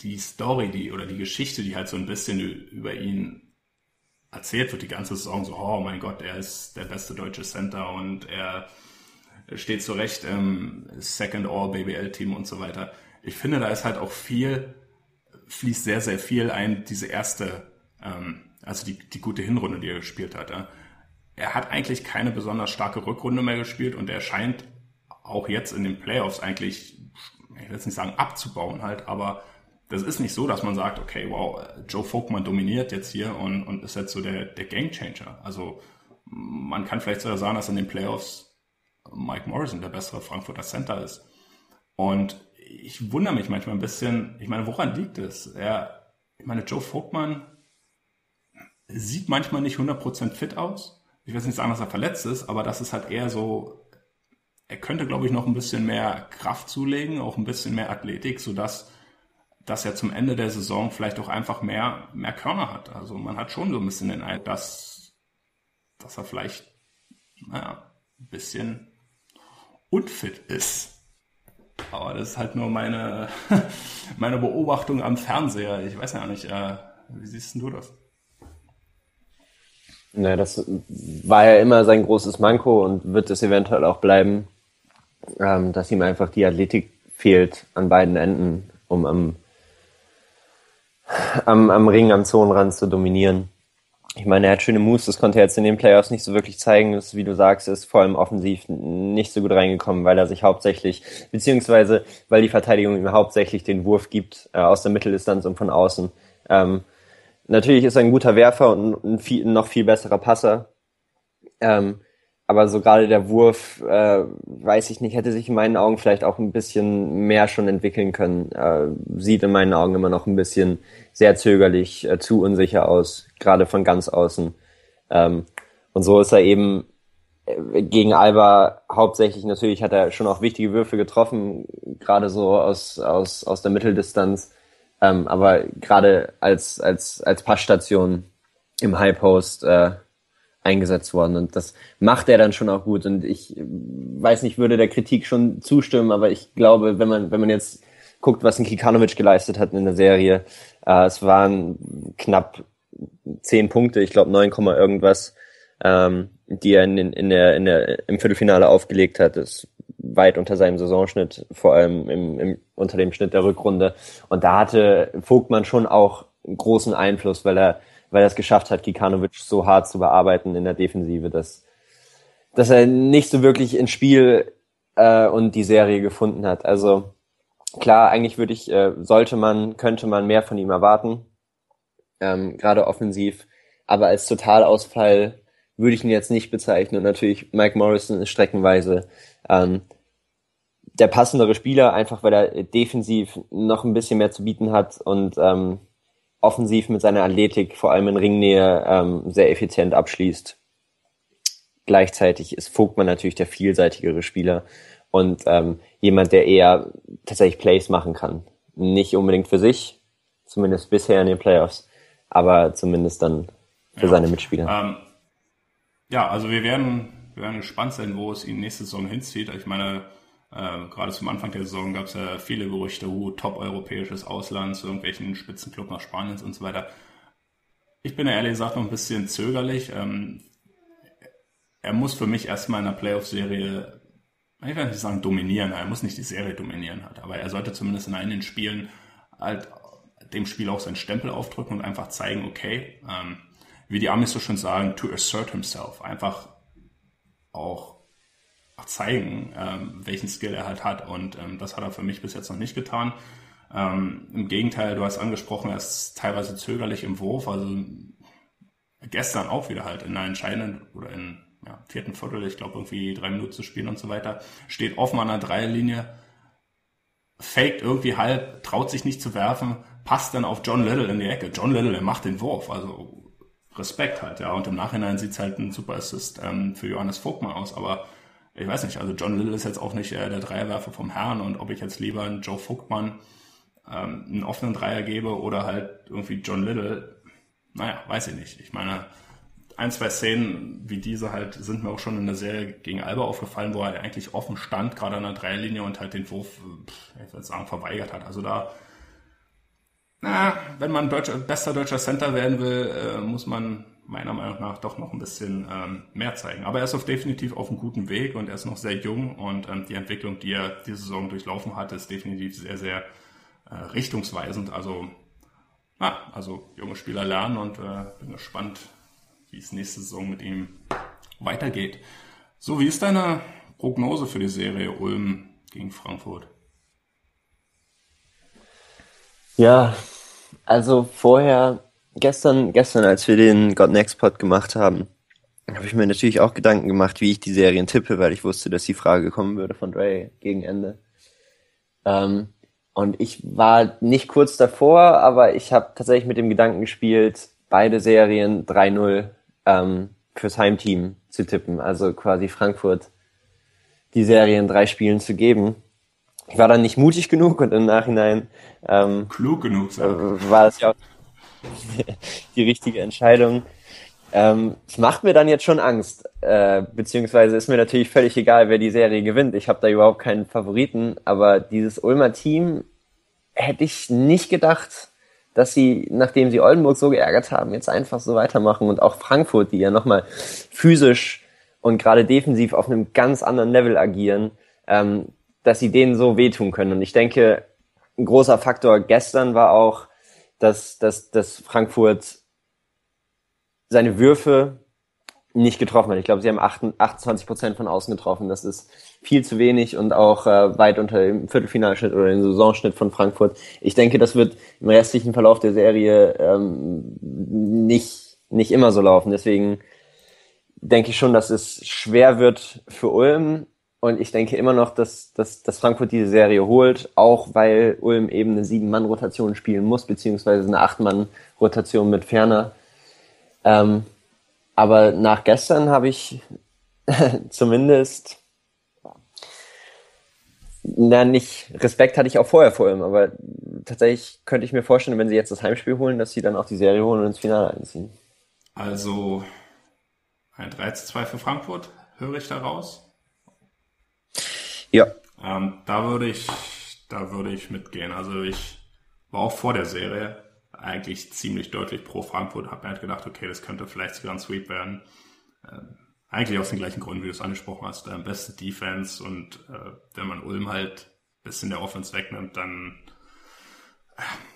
die Story, die oder die Geschichte, die halt so ein bisschen über ihn erzählt wird, die ganze Saison so, oh mein Gott, er ist der beste deutsche Center und er steht zu Recht im Second All BBL Team und so weiter. Ich finde, da ist halt auch viel, fließt sehr, sehr viel ein, diese erste, ähm, also die, die gute Hinrunde, die er gespielt hat. Ja. Er hat eigentlich keine besonders starke Rückrunde mehr gespielt und er scheint auch jetzt in den Playoffs eigentlich, ich will jetzt nicht sagen abzubauen halt, aber das ist nicht so, dass man sagt, okay, wow, Joe Vogtmann dominiert jetzt hier und, und ist jetzt so der, der Gamechanger. Also man kann vielleicht sogar sagen, dass in den Playoffs Mike Morrison der bessere Frankfurter Center ist. Und ich wundere mich manchmal ein bisschen, ich meine, woran liegt es? Er, ich meine, Joe Vogtmann sieht manchmal nicht 100% fit aus. Ich will nicht sagen, dass er verletzt ist, aber das ist halt eher so, er könnte, glaube ich, noch ein bisschen mehr Kraft zulegen, auch ein bisschen mehr Athletik, sodass dass er zum Ende der Saison vielleicht auch einfach mehr, mehr Körner hat. Also man hat schon so ein bisschen den Eindruck, dass, dass er vielleicht, naja, ein bisschen unfit ist. Aber das ist halt nur meine, meine Beobachtung am Fernseher. Ich weiß ja nicht, äh, wie siehst du das? Naja, das war ja immer sein großes Manko und wird es eventuell auch bleiben, ähm, dass ihm einfach die Athletik fehlt an beiden Enden, um am am, am Ring, am Zonenrand zu dominieren. Ich meine, er hat schöne Moves, das konnte er jetzt in den Playoffs nicht so wirklich zeigen. Das, wie du sagst, ist vor allem offensiv nicht so gut reingekommen, weil er sich hauptsächlich, beziehungsweise weil die Verteidigung ihm hauptsächlich den Wurf gibt äh, aus der Mitteldistanz und von außen. Ähm, natürlich ist er ein guter Werfer und ein, viel, noch viel besserer Passer. Ähm, aber so gerade der Wurf, äh, weiß ich nicht, hätte sich in meinen Augen vielleicht auch ein bisschen mehr schon entwickeln können. Äh, sieht in meinen Augen immer noch ein bisschen sehr zögerlich, äh, zu unsicher aus, gerade von ganz außen. Ähm, und so ist er eben äh, gegen Alba hauptsächlich natürlich hat er schon auch wichtige Würfe getroffen, gerade so aus, aus, aus der Mitteldistanz. Ähm, aber gerade als, als, als Passstation im High Post äh, eingesetzt worden. Und das macht er dann schon auch gut. Und ich weiß nicht, würde der Kritik schon zustimmen, aber ich glaube, wenn man, wenn man jetzt guckt, was ein Kikanovic geleistet hat in der Serie, äh, es waren knapp zehn Punkte, ich glaube neun Komma irgendwas, ähm, die er in, in der, in der, im Viertelfinale aufgelegt hat. Das ist weit unter seinem Saisonschnitt, vor allem im, im, unter dem Schnitt der Rückrunde. Und da hatte Vogtmann schon auch großen Einfluss, weil er weil er es geschafft hat, Kikanovic so hart zu bearbeiten in der Defensive, dass, dass er nicht so wirklich ins Spiel äh, und die Serie gefunden hat. Also klar, eigentlich würde ich, äh, sollte man, könnte man mehr von ihm erwarten, ähm, gerade offensiv, aber als Totalausfall würde ich ihn jetzt nicht bezeichnen. Und natürlich Mike Morrison ist streckenweise ähm, der passendere Spieler, einfach weil er defensiv noch ein bisschen mehr zu bieten hat und ähm, offensiv mit seiner Athletik, vor allem in Ringnähe, ähm, sehr effizient abschließt. Gleichzeitig ist Vogtmann natürlich der vielseitigere Spieler und ähm, jemand, der eher tatsächlich Plays machen kann. Nicht unbedingt für sich, zumindest bisher in den Playoffs, aber zumindest dann für ja. seine Mitspieler. Ähm, ja, also wir werden, wir werden gespannt sein, wo es ihn nächste Saison hinzieht. Ich meine, äh, gerade zum Anfang der Saison gab es ja viele Gerüchte, uh, top-europäisches Ausland zu irgendwelchen Spitzenclub nach Spaniens und so weiter. Ich bin ja ehrlich gesagt noch ein bisschen zögerlich. Ähm, er muss für mich erstmal in der Playoff-Serie, ich will nicht sagen dominieren, er muss nicht die Serie dominieren, halt, aber er sollte zumindest in einigen Spielen halt dem Spiel auch seinen Stempel aufdrücken und einfach zeigen, okay, ähm, wie die Amis so schön sagen, to assert himself, einfach auch zeigen, ähm, welchen Skill er halt hat. Und ähm, das hat er für mich bis jetzt noch nicht getan. Ähm, Im Gegenteil, du hast angesprochen, er ist teilweise zögerlich im Wurf. Also gestern auch wieder halt in einer entscheidenden oder in ja, vierten Viertel, ich glaube irgendwie drei Minuten zu spielen und so weiter, steht offen an der Dreierlinie, faked irgendwie halb, traut sich nicht zu werfen, passt dann auf John Little in die Ecke. John Little, der macht den Wurf, also Respekt halt, ja. Und im Nachhinein sieht's halt ein super Assist ähm, für Johannes Vogtmann aus, aber ich weiß nicht, also John Little ist jetzt auch nicht äh, der Dreierwerfer vom Herrn und ob ich jetzt lieber einen Joe Vogtmann ähm, einen offenen Dreier gebe oder halt irgendwie John Little, naja, weiß ich nicht. Ich meine, ein, zwei Szenen wie diese halt sind mir auch schon in der Serie gegen Alba aufgefallen, wo er eigentlich offen stand, gerade an der Dreierlinie und halt den Wurf, ich würde sagen, verweigert hat. Also da, na, wenn man deutscher, bester deutscher Center werden will, äh, muss man meiner Meinung nach doch noch ein bisschen ähm, mehr zeigen. Aber er ist auf definitiv auf einem guten Weg und er ist noch sehr jung und ähm, die Entwicklung, die er diese Saison durchlaufen hat, ist definitiv sehr, sehr äh, richtungsweisend. Also, ah, also junge Spieler lernen und äh, bin gespannt, wie es nächste Saison mit ihm weitergeht. So, wie ist deine Prognose für die Serie Ulm gegen Frankfurt? Ja, also vorher, gestern, gestern, als wir den God Next Pod gemacht haben, habe ich mir natürlich auch Gedanken gemacht, wie ich die Serien tippe, weil ich wusste, dass die Frage kommen würde von Dre gegen Ende. Ähm, und ich war nicht kurz davor, aber ich habe tatsächlich mit dem Gedanken gespielt, beide Serien 3-0 ähm, fürs Heimteam zu tippen. Also quasi Frankfurt die Serie in drei Spielen zu geben. Ich war dann nicht mutig genug und im Nachhinein ähm, klug genug äh, war das ja auch die richtige Entscheidung. Ähm, es macht mir dann jetzt schon Angst, äh, beziehungsweise ist mir natürlich völlig egal, wer die Serie gewinnt. Ich habe da überhaupt keinen Favoriten, aber dieses Ulmer Team hätte ich nicht gedacht, dass sie, nachdem sie Oldenburg so geärgert haben, jetzt einfach so weitermachen und auch Frankfurt, die ja nochmal physisch und gerade defensiv auf einem ganz anderen Level agieren, ähm, dass sie denen so wehtun können. Und ich denke, ein großer Faktor gestern war auch, dass, dass, dass Frankfurt seine Würfe nicht getroffen hat. Ich glaube, sie haben 28 Prozent von außen getroffen. Das ist viel zu wenig und auch äh, weit unter dem Viertelfinalschnitt oder dem Saisonschnitt von Frankfurt. Ich denke, das wird im restlichen Verlauf der Serie ähm, nicht, nicht immer so laufen. Deswegen denke ich schon, dass es schwer wird für Ulm. Und ich denke immer noch, dass, dass, dass Frankfurt diese Serie holt, auch weil Ulm eben eine Sieben-Mann-Rotation spielen muss, beziehungsweise eine Acht-Mann-Rotation mit Ferner. Ähm, aber nach gestern habe ich zumindest na nicht Respekt hatte ich auch vorher vor ihm, aber tatsächlich könnte ich mir vorstellen, wenn sie jetzt das Heimspiel holen, dass sie dann auch die Serie holen und ins Finale einziehen. Also ein 3 zu 2 für Frankfurt, höre ich da raus? Ja. Ähm, da würde ich, da würde ich mitgehen. Also ich war auch vor der Serie eigentlich ziemlich deutlich pro Frankfurt. Habe mir halt gedacht, okay, das könnte vielleicht sogar ein Sweep werden. Ähm, eigentlich aus den gleichen Gründen, wie du es angesprochen hast. Ähm, beste Defense und äh, wenn man Ulm halt bisschen der Offense wegnimmt, dann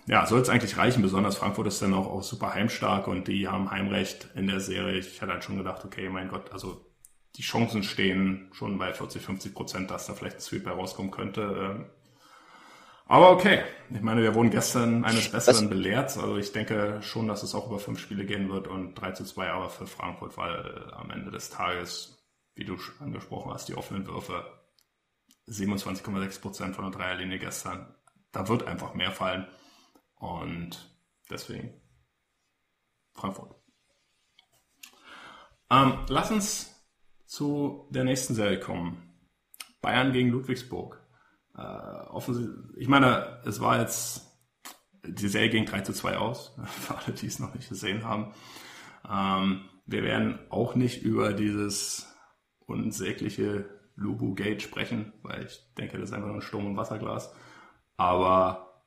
ja, soll es eigentlich reichen. Besonders Frankfurt ist dann auch, auch super heimstark und die haben Heimrecht in der Serie. Ich hatte halt schon gedacht, okay, mein Gott, also die Chancen stehen schon bei 40, 50 Prozent, dass da vielleicht ein Sweep herauskommen könnte. Aber okay, ich meine, wir wurden gestern eines Besseren belehrt. Also ich denke schon, dass es auch über fünf Spiele gehen wird und 3 zu 2 aber für Frankfurt, weil am Ende des Tages, wie du angesprochen hast, die offenen Würfe 27,6 Prozent von der Dreierlinie gestern. Da wird einfach mehr fallen. Und deswegen Frankfurt. Ähm, lass uns zu der nächsten Serie kommen. Bayern gegen Ludwigsburg. Äh, ich meine, es war jetzt, die Serie ging 3 zu 2 aus, für alle, die es noch nicht gesehen haben. Ähm, wir werden auch nicht über dieses unsägliche Lubu Gate sprechen, weil ich denke, das ist einfach nur ein Sturm- und Wasserglas. Aber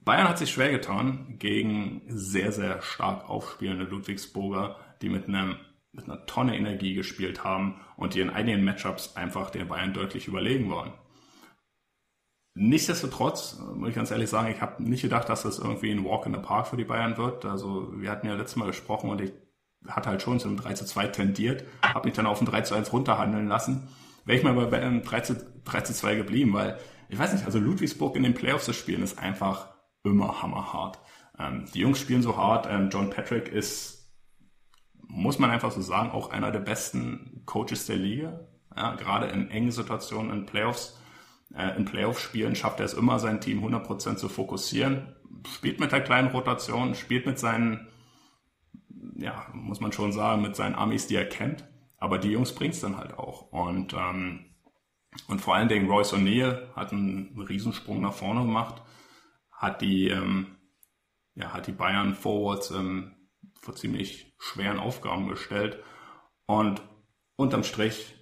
Bayern hat sich schwer getan gegen sehr, sehr stark aufspielende Ludwigsburger, die mit einem mit einer Tonne Energie gespielt haben und die in einigen Matchups einfach den Bayern deutlich überlegen waren. Nichtsdestotrotz, äh, muss ich ganz ehrlich sagen, ich habe nicht gedacht, dass das irgendwie ein Walk in the Park für die Bayern wird. Also wir hatten ja letztes Mal gesprochen und ich hatte halt schon zu einem 3 zu 2 tendiert, habe mich dann auf ein 3 zu 1 runterhandeln lassen. Wäre ich mal bei einem 3 zu, 3 zu 2 geblieben, weil ich weiß nicht, also Ludwigsburg in den Playoffs zu spielen ist einfach immer hammerhart. Ähm, die Jungs spielen so hart. Ähm, John Patrick ist, muss man einfach so sagen, auch einer der besten Coaches der Liga. Ja, gerade in engen Situationen in Playoffs in Playoff-Spielen schafft er es immer, sein Team 100% zu fokussieren, spielt mit der kleinen Rotation, spielt mit seinen, ja, muss man schon sagen, mit seinen Amis, die er kennt. Aber die Jungs bringt's dann halt auch. Und, ähm, und vor allen Dingen Royce O'Neill hat einen Riesensprung nach vorne gemacht, hat die, ähm, ja, hat die Bayern Forwards ähm, vor ziemlich schweren Aufgaben gestellt. Und unterm Strich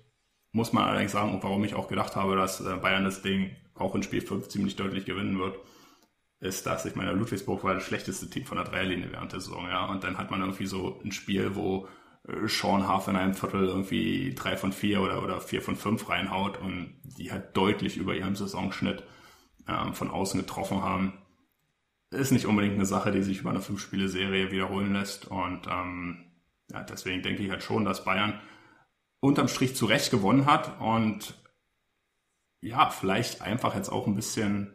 muss man allerdings sagen, und warum ich auch gedacht habe, dass äh, Bayern das Ding auch in Spiel 5 ziemlich deutlich gewinnen wird, ist, dass ich meine, Ludwigsburg war das schlechteste Team von der Dreierlinie während der Saison, ja. Und dann hat man irgendwie so ein Spiel, wo äh, Sean Huff in einem Viertel irgendwie drei von vier oder, oder vier von fünf reinhaut und die halt deutlich über ihrem Saisonschnitt ähm, von außen getroffen haben. Ist nicht unbedingt eine Sache, die sich über eine Fünf-Spiele-Serie wiederholen lässt. Und ähm, ja, deswegen denke ich halt schon, dass Bayern unterm Strich zurecht gewonnen hat und ja, vielleicht einfach jetzt auch ein bisschen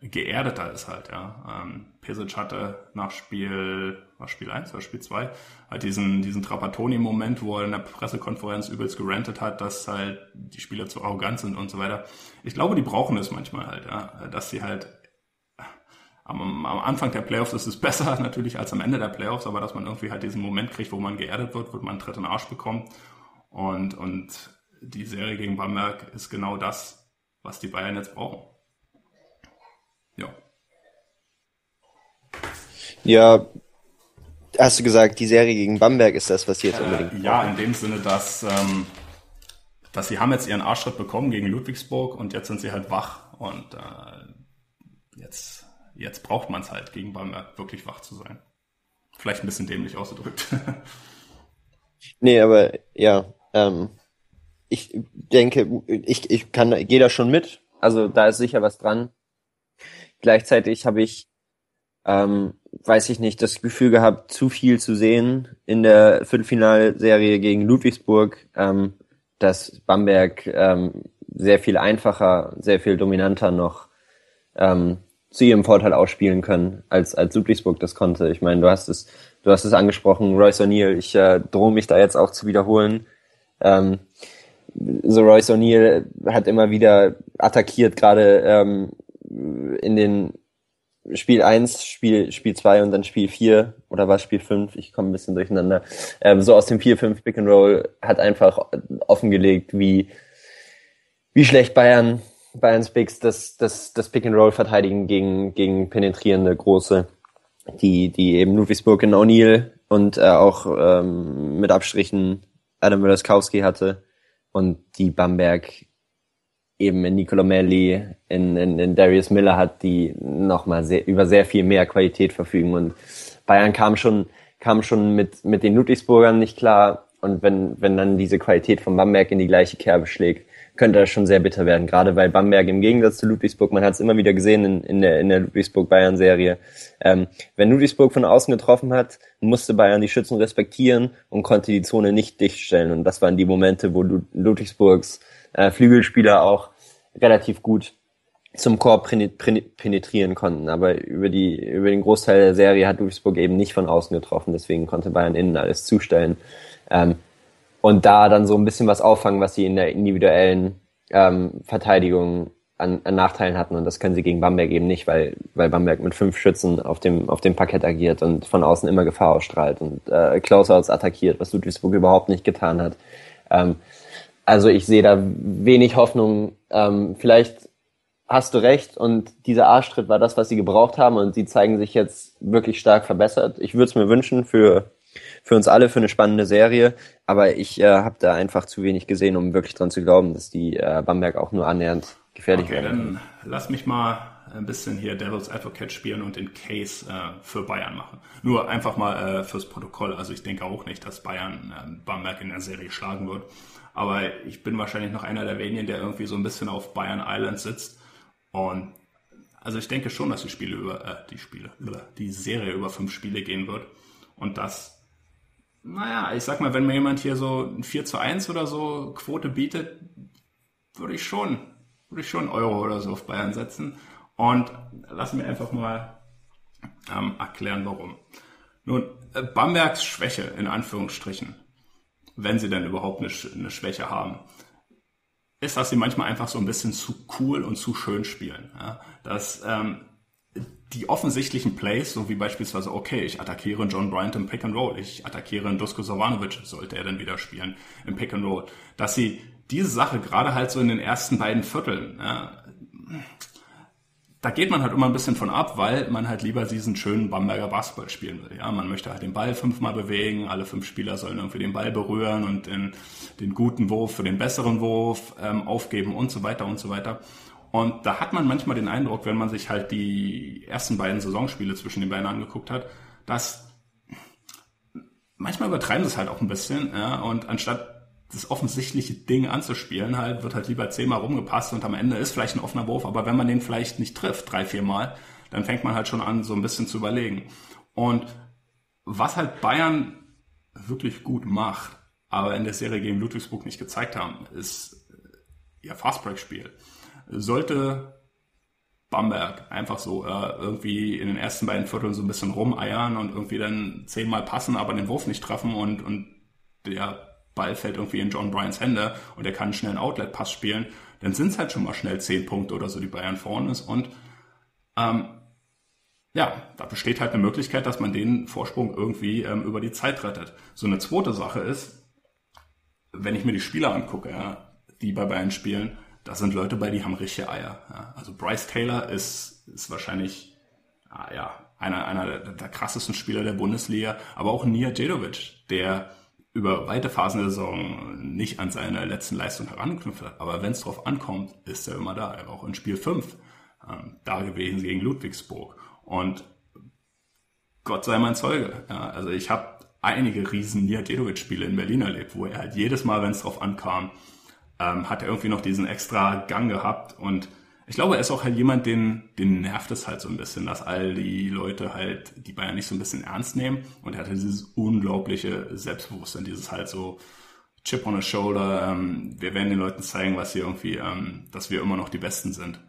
geerdeter ist halt, ja. Ähm, Pesic hatte nach Spiel, war Spiel 1 oder Spiel 2, halt diesen, diesen Trapattoni-Moment, wo er in der Pressekonferenz übelst gerantet hat, dass halt die Spieler zu arrogant sind und so weiter. Ich glaube, die brauchen es manchmal halt, ja, dass sie halt am, am Anfang der Playoffs ist es besser natürlich als am Ende der Playoffs, aber dass man irgendwie halt diesen Moment kriegt, wo man geerdet wird, wo man einen Tritt in den Arsch bekommt und, und die Serie gegen Bamberg ist genau das, was die Bayern jetzt brauchen. Ja. Ja, hast du gesagt, die Serie gegen Bamberg ist das, was sie jetzt äh, unbedingt brauchen? Ja, in dem Sinne, dass, ähm, dass sie haben jetzt ihren Arschtritt bekommen gegen Ludwigsburg und jetzt sind sie halt wach und äh, jetzt, jetzt braucht man es halt, gegen Bamberg wirklich wach zu sein. Vielleicht ein bisschen dämlich ausgedrückt. nee, aber ja, ähm, ich denke, ich, ich kann, gehe da schon mit. Also da ist sicher was dran. Gleichzeitig habe ich, ähm, weiß ich nicht, das Gefühl gehabt, zu viel zu sehen in der Viertelfinalserie gegen Ludwigsburg, ähm, dass Bamberg ähm, sehr viel einfacher, sehr viel dominanter noch ähm, zu ihrem Vorteil ausspielen können, als, als Ludwigsburg das konnte. Ich meine, du hast es, du hast es angesprochen, Royce O'Neill, ich äh, drohe mich da jetzt auch zu wiederholen. Ähm, so Royce O'Neill hat immer wieder attackiert, gerade ähm, in den Spiel 1, Spiel, Spiel 2 und dann Spiel 4 oder was Spiel 5, ich komme ein bisschen durcheinander. Ähm, so aus dem 4-5 Pick and Roll hat einfach offengelegt, wie, wie schlecht Bayern, Bayerns Bigs das, das, das Pick and Roll verteidigen gegen, gegen penetrierende Große, die, die eben Ludwigsburg und O'Neill und äh, auch ähm, mit Abstrichen Adam Mulaskowski hatte und die Bamberg eben in Nicolo Melli, in, in, in Darius Miller hat, die nochmal sehr, über sehr viel mehr Qualität verfügen. Und Bayern kam schon, kam schon mit, mit den Ludwigsburgern nicht klar. Und wenn, wenn dann diese Qualität von Bamberg in die gleiche Kerbe schlägt, könnte das schon sehr bitter werden. Gerade weil Bamberg im Gegensatz zu Ludwigsburg, man hat es immer wieder gesehen in, in der, in der Ludwigsburg-Bayern-Serie, ähm, wenn Ludwigsburg von außen getroffen hat, musste Bayern die Schützen respektieren und konnte die Zone nicht dichtstellen. Und das waren die Momente, wo Ludwigsburgs äh, Flügelspieler auch relativ gut zum Korb penetrieren konnten. Aber über die, über den Großteil der Serie hat Ludwigsburg eben nicht von außen getroffen, deswegen konnte Bayern innen alles zustellen. Ähm, und da dann so ein bisschen was auffangen, was sie in der individuellen ähm, Verteidigung an, an Nachteilen hatten. Und das können sie gegen Bamberg eben nicht, weil, weil Bamberg mit fünf Schützen auf dem, auf dem Parkett agiert und von außen immer Gefahr ausstrahlt und äh, Closeouts attackiert, was Ludwigsburg überhaupt nicht getan hat. Ähm, also ich sehe da wenig Hoffnung. Ähm, vielleicht hast du recht und dieser Arschtritt war das, was sie gebraucht haben und sie zeigen sich jetzt wirklich stark verbessert. Ich würde es mir wünschen für für uns alle für eine spannende Serie. Aber ich äh, habe da einfach zu wenig gesehen, um wirklich dran zu glauben, dass die äh, Bamberg auch nur annähernd gefährlich okay, werden. Dann lass mich mal ein bisschen hier Devil's Advocate spielen und den Case äh, für Bayern machen. Nur einfach mal äh, fürs Protokoll. Also ich denke auch nicht, dass Bayern äh, Bamberg in der Serie schlagen wird. Aber ich bin wahrscheinlich noch einer der wenigen, der irgendwie so ein bisschen auf Bayern Island sitzt. Und also ich denke schon, dass die Spiele über äh, die Spiele, die Serie über fünf Spiele gehen wird. Und dass naja, ich sag mal, wenn mir jemand hier so ein 4 zu 1 oder so Quote bietet, würde ich schon, würde ich schon Euro oder so auf Bayern setzen. Und lass mir einfach mal ähm, erklären, warum. Nun, äh, Bambergs Schwäche, in Anführungsstrichen, wenn sie denn überhaupt eine, eine Schwäche haben, ist, dass sie manchmal einfach so ein bisschen zu cool und zu schön spielen. Ja? Dass ähm, die offensichtlichen Plays, so wie beispielsweise, okay, ich attackiere John Bryant im Pick and Roll, ich attackiere Dusko Savanovic, sollte er dann wieder spielen im Pick and Roll, dass sie diese Sache gerade halt so in den ersten beiden Vierteln, ja, da geht man halt immer ein bisschen von ab, weil man halt lieber diesen schönen Bamberger Basketball spielen will. Ja, man möchte halt den Ball fünfmal bewegen, alle fünf Spieler sollen irgendwie den Ball berühren und den, den guten Wurf für den besseren Wurf ähm, aufgeben und so weiter und so weiter. Und da hat man manchmal den Eindruck, wenn man sich halt die ersten beiden Saisonspiele zwischen den beiden angeguckt hat, dass manchmal übertreiben sie es halt auch ein bisschen, ja, und anstatt das offensichtliche Ding anzuspielen, halt, wird halt lieber zehnmal rumgepasst und am Ende ist vielleicht ein offener Wurf, aber wenn man den vielleicht nicht trifft, drei, vier Mal, dann fängt man halt schon an, so ein bisschen zu überlegen. Und was halt Bayern wirklich gut macht, aber in der Serie gegen Ludwigsburg nicht gezeigt haben, ist ihr Fastbreak-Spiel. Sollte Bamberg einfach so äh, irgendwie in den ersten beiden Vierteln so ein bisschen rumeiern und irgendwie dann zehnmal passen, aber den Wurf nicht treffen und, und der Ball fällt irgendwie in John Bryans Hände und er kann schnell einen Outlet-Pass spielen, dann sind es halt schon mal schnell zehn Punkte oder so, die Bayern vorne ist. Und ähm, ja, da besteht halt eine Möglichkeit, dass man den Vorsprung irgendwie ähm, über die Zeit rettet. So eine zweite Sache ist, wenn ich mir die Spieler angucke, ja, die bei Bayern spielen, da sind Leute bei, die haben richtige Eier. Ja. Also Bryce Taylor ist, ist wahrscheinlich ah, ja, einer, einer der, der krassesten Spieler der Bundesliga, aber auch Nia Djedovic, der über weite Phasen der Saison nicht an seine letzten Leistung heranknüpft hat. Aber wenn es drauf ankommt, ist er immer da. Er war auch in Spiel 5 ähm, da gewesen gegen Ludwigsburg. Und Gott sei mein Zeuge. Ja, also ich habe einige riesen Nijadedovic-Spiele in Berlin erlebt, wo er halt jedes Mal, wenn es drauf ankam, ähm, hat er irgendwie noch diesen extra Gang gehabt und ich glaube, er ist auch halt jemand, den, den nervt es halt so ein bisschen, dass all die Leute halt die Bayern nicht so ein bisschen ernst nehmen. Und er hatte dieses unglaubliche Selbstbewusstsein, dieses halt so Chip on the Shoulder. Ähm, wir werden den Leuten zeigen, was hier irgendwie, ähm, dass wir immer noch die Besten sind.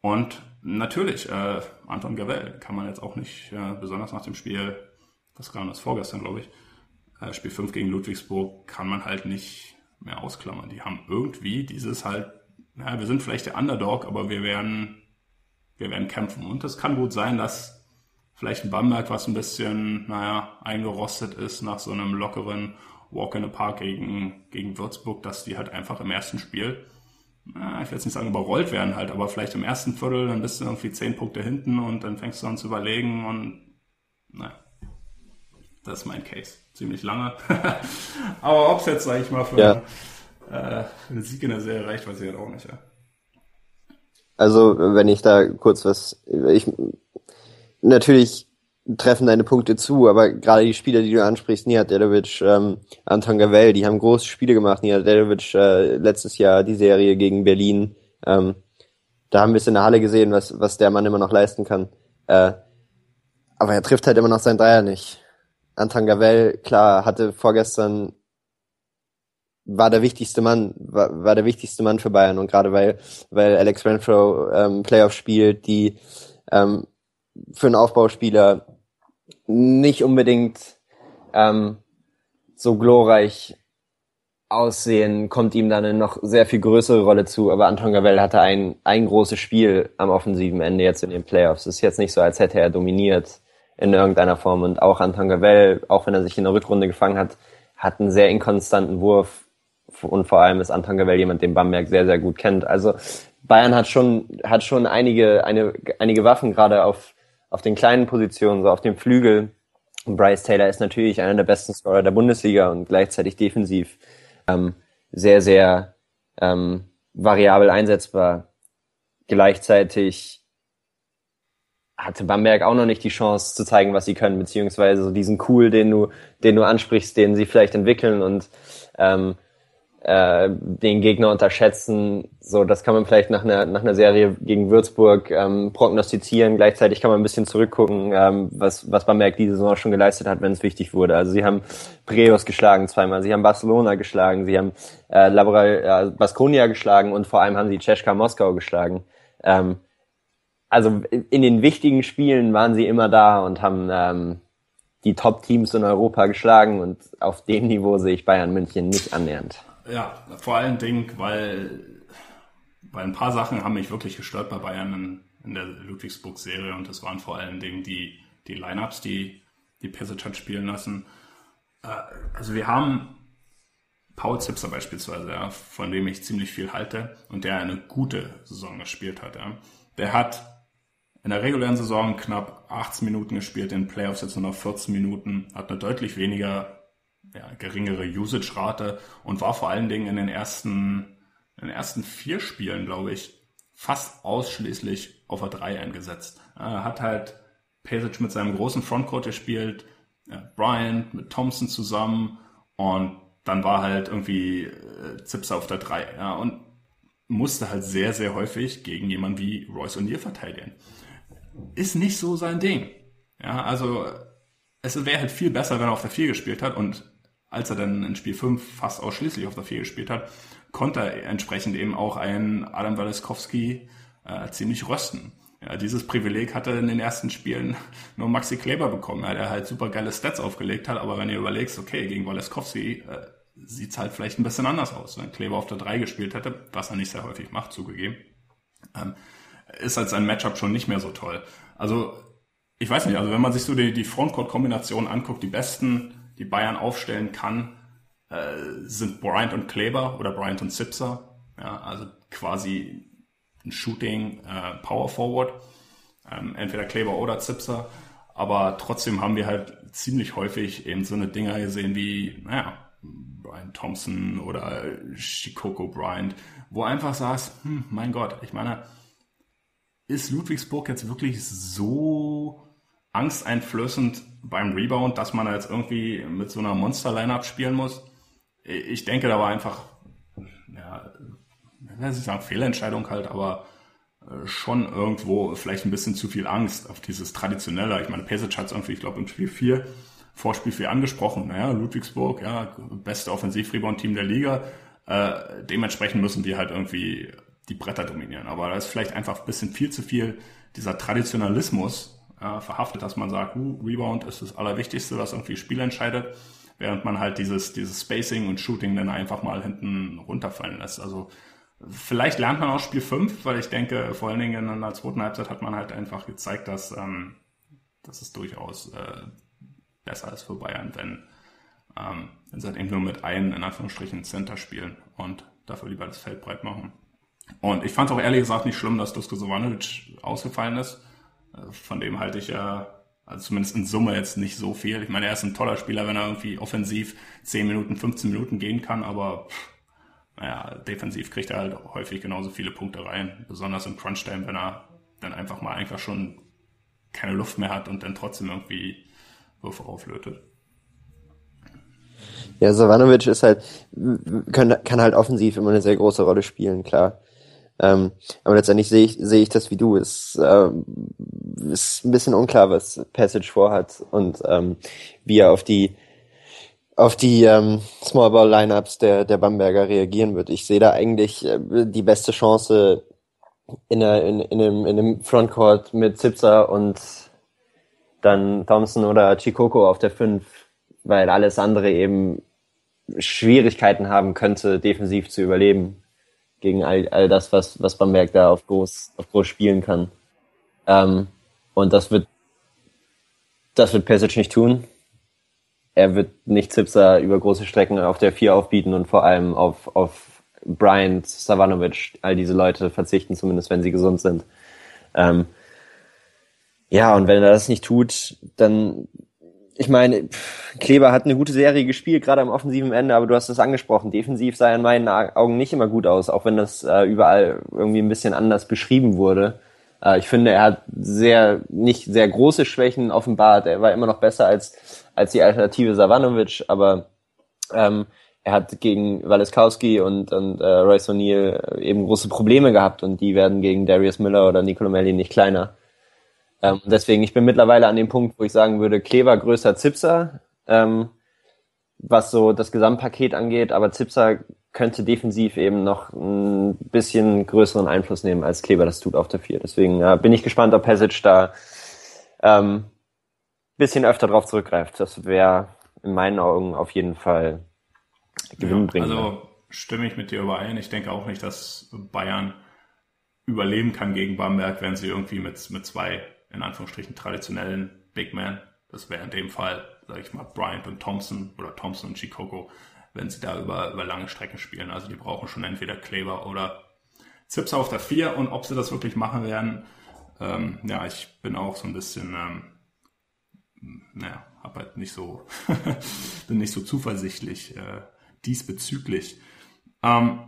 Und natürlich, äh, Anton Gavel kann man jetzt auch nicht, äh, besonders nach dem Spiel, was kam das vorgestern, glaube ich, äh, Spiel 5 gegen Ludwigsburg, kann man halt nicht mehr ausklammern. Die haben irgendwie dieses halt ja, wir sind vielleicht der Underdog, aber wir werden, wir werden kämpfen. Und es kann gut sein, dass vielleicht ein Bamberg, was ein bisschen, naja, eingerostet ist nach so einem lockeren Walk in the Park gegen, gegen Würzburg, dass die halt einfach im ersten Spiel, na, ich will jetzt nicht sagen überrollt werden halt, aber vielleicht im ersten Viertel, dann bist du irgendwie zehn Punkte hinten und dann fängst du an zu überlegen und, naja, das ist mein Case. Ziemlich lange. aber ob es jetzt, sag ich mal, für, ja äh, ein Sieg in der Serie reicht, weiß ich halt auch nicht, ja. Also, wenn ich da kurz was, ich, natürlich treffen deine Punkte zu, aber gerade die Spieler, die du ansprichst, Nihat Dedovic, ähm, Anton Gavel, die haben große Spiele gemacht. Nihat Dedovic äh, letztes Jahr die Serie gegen Berlin. Ähm, da haben wir es in der Halle gesehen, was, was der Mann immer noch leisten kann. Äh, aber er trifft halt immer noch seinen Dreier nicht. Anton Gavel, klar, hatte vorgestern war der wichtigste Mann, war, war der wichtigste Mann für Bayern und gerade weil, weil Alex Renfro ähm, Playoff spielt, die ähm, für einen Aufbauspieler nicht unbedingt ähm, so glorreich aussehen, kommt ihm dann eine noch sehr viel größere Rolle zu. Aber Anton Gavel hatte ein, ein großes Spiel am offensiven Ende jetzt in den Playoffs. Es ist jetzt nicht so, als hätte er dominiert in irgendeiner Form. Und auch Anton Gavel, auch wenn er sich in der Rückrunde gefangen hat, hat einen sehr inkonstanten Wurf und vor allem ist Anton Gavel jemand, den Bamberg sehr, sehr gut kennt. Also Bayern hat schon, hat schon einige, eine, einige Waffen gerade auf, auf den kleinen Positionen, so auf dem Flügel. Und Bryce Taylor ist natürlich einer der besten Scorer der Bundesliga und gleichzeitig defensiv ähm, sehr, sehr ähm, variabel einsetzbar. Gleichzeitig hatte Bamberg auch noch nicht die Chance zu zeigen, was sie können, beziehungsweise so diesen Cool, den du, den du ansprichst, den sie vielleicht entwickeln und ähm, äh, den Gegner unterschätzen. So, das kann man vielleicht nach einer, nach einer Serie gegen Würzburg ähm, prognostizieren. Gleichzeitig kann man ein bisschen zurückgucken, ähm, was, was Bamberg diese Saison schon geleistet hat, wenn es wichtig wurde. Also sie haben Preos geschlagen zweimal, sie haben Barcelona geschlagen, sie haben äh, Laboral, äh, Baskonia geschlagen und vor allem haben sie Czeska Moskau geschlagen. Ähm, also in den wichtigen Spielen waren sie immer da und haben ähm, die Top-Teams in Europa geschlagen und auf dem Niveau sehe ich Bayern München nicht annähernd. Ja, vor allen Dingen, weil weil ein paar Sachen haben mich wirklich gestört bei Bayern in, in der Ludwigsburg-Serie und das waren vor allen Dingen die, die Lineups, die, die Pesic hat spielen lassen. Äh, also wir haben Paul Zipser beispielsweise, ja, von dem ich ziemlich viel halte und der eine gute Saison gespielt hat. Ja. Der hat in der regulären Saison knapp 18 Minuten gespielt, in Playoffs jetzt nur noch 14 Minuten, hat eine deutlich weniger, ja, geringere Usage-Rate und war vor allen Dingen in den ersten, in den ersten vier Spielen, glaube ich, fast ausschließlich auf der 3 eingesetzt. Er hat halt Pesic mit seinem großen Frontcourt gespielt, ja, Bryant mit Thompson zusammen und dann war halt irgendwie äh, Zipser auf der 3. Ja, und musste halt sehr, sehr häufig gegen jemanden wie Royce O'Neill verteidigen ist nicht so sein Ding. Ja, also es wäre halt viel besser, wenn er auf der 4 gespielt hat und als er dann in Spiel 5 fast ausschließlich auf der 4 gespielt hat, konnte er entsprechend eben auch einen Adam Waleskowski äh, ziemlich rösten. Ja, dieses Privileg hatte in den ersten Spielen nur Maxi Kleber bekommen, ja, der halt super geile Stats aufgelegt hat, aber wenn ihr überlegst, okay, gegen Waleskowski äh, sieht's halt vielleicht ein bisschen anders aus, wenn Kleber auf der 3 gespielt hätte, was er nicht sehr häufig macht, zugegeben. Ähm, ist halt sein Matchup schon nicht mehr so toll. Also, ich weiß nicht, also wenn man sich so die, die Frontcourt-Kombination anguckt, die besten, die Bayern aufstellen kann, äh, sind Bryant und Kleber oder Bryant und Zipser. Ja, also quasi ein Shooting äh, Power Forward. Ähm, entweder Kleber oder Zipser. Aber trotzdem haben wir halt ziemlich häufig eben so eine Dinger gesehen wie, naja, Brian Thompson oder Shikoko Bryant, wo einfach sagst, hm, mein Gott, ich meine, ist Ludwigsburg jetzt wirklich so angsteinflößend beim Rebound, dass man jetzt irgendwie mit so einer Monster-Line-Up spielen muss? Ich denke, da war einfach, ja, ich sagen Fehlentscheidung halt, aber äh, schon irgendwo vielleicht ein bisschen zu viel Angst auf dieses Traditionelle. Ich meine, Pesic hat es irgendwie, ich glaube, im Spiel 4, Vorspiel 4 angesprochen. Naja, Ludwigsburg, ja, beste Offensiv-Rebound-Team der Liga. Äh, dementsprechend müssen wir halt irgendwie die Bretter dominieren. Aber da ist vielleicht einfach ein bisschen viel zu viel dieser Traditionalismus äh, verhaftet, dass man sagt, uh, Rebound ist das Allerwichtigste, was irgendwie Spiel entscheidet, während man halt dieses, dieses Spacing und Shooting dann einfach mal hinten runterfallen lässt. Also vielleicht lernt man aus Spiel 5, weil ich denke, vor allen Dingen in der zweiten Halbzeit hat man halt einfach gezeigt, dass, ähm, dass es durchaus äh, besser ist für Bayern, wenn, ähm, wenn sie halt eben nur mit einem, in Anführungsstrichen, Center spielen und dafür lieber das Feld breit machen. Und ich fand es auch ehrlich gesagt nicht schlimm, dass Dusko Sovanovic ausgefallen ist. Von dem halte ich ja, also zumindest in Summe jetzt nicht so viel. Ich meine, er ist ein toller Spieler, wenn er irgendwie offensiv 10 Minuten, 15 Minuten gehen kann, aber naja, defensiv kriegt er halt häufig genauso viele Punkte rein. Besonders im Crunch-Time, wenn er dann einfach mal einfach schon keine Luft mehr hat und dann trotzdem irgendwie Würfe auflötet. Ja, Savanovic ist halt, kann, kann halt offensiv immer eine sehr große Rolle spielen, klar. Ähm, aber letztendlich sehe ich, sehe ich das wie du. Es äh, ist ein bisschen unklar, was Passage vorhat und ähm, wie er auf die auf die ähm, Small Ball Lineups der der Bamberger reagieren wird. Ich sehe da eigentlich äh, die beste Chance in, einer, in, in, einem, in einem Frontcourt mit Zipser und dann Thompson oder Chikoko auf der 5, weil alles andere eben Schwierigkeiten haben könnte, defensiv zu überleben gegen all, all das, was, was Bamberg da auf groß, auf groß spielen kann. Ähm, und das wird, das wird Pesic nicht tun. Er wird nicht Zipser über große Strecken auf der 4 aufbieten und vor allem auf, auf Bryant, Savanovic, all diese Leute verzichten, zumindest wenn sie gesund sind. Ähm, ja, und wenn er das nicht tut, dann ich meine, Kleber hat eine gute Serie gespielt, gerade am offensiven Ende, aber du hast es angesprochen. Defensiv sah in meinen Augen nicht immer gut aus, auch wenn das äh, überall irgendwie ein bisschen anders beschrieben wurde. Äh, ich finde, er hat sehr, nicht sehr große Schwächen offenbart. Er war immer noch besser als, als die Alternative Savanovic, aber ähm, er hat gegen Waleskowski und, und äh, Royce O'Neill eben große Probleme gehabt und die werden gegen Darius Miller oder Nicolo Melli nicht kleiner. Ähm, deswegen, ich bin mittlerweile an dem Punkt, wo ich sagen würde, Kleber größer Zipser, ähm, was so das Gesamtpaket angeht, aber Zipser könnte defensiv eben noch ein bisschen größeren Einfluss nehmen, als Kleber das tut auf der 4. Deswegen äh, bin ich gespannt, ob Pesic da ähm, bisschen öfter drauf zurückgreift. Das wäre in meinen Augen auf jeden Fall gewinnbringend. Ja, also stimme ich mit dir überein. Ich denke auch nicht, dass Bayern überleben kann gegen Bamberg, wenn sie irgendwie mit, mit zwei, in Anführungsstrichen, traditionellen Big Men, das wäre in dem Fall, sage ich mal, Bryant und Thompson oder Thompson und Chicago, wenn sie da über, über lange Strecken spielen. Also die brauchen schon entweder Kleber oder Zips auf der 4 und ob sie das wirklich machen werden, ähm, ja, ich bin auch so ein bisschen, ähm, naja, hab halt nicht so, bin nicht so zuversichtlich äh, diesbezüglich. Ähm,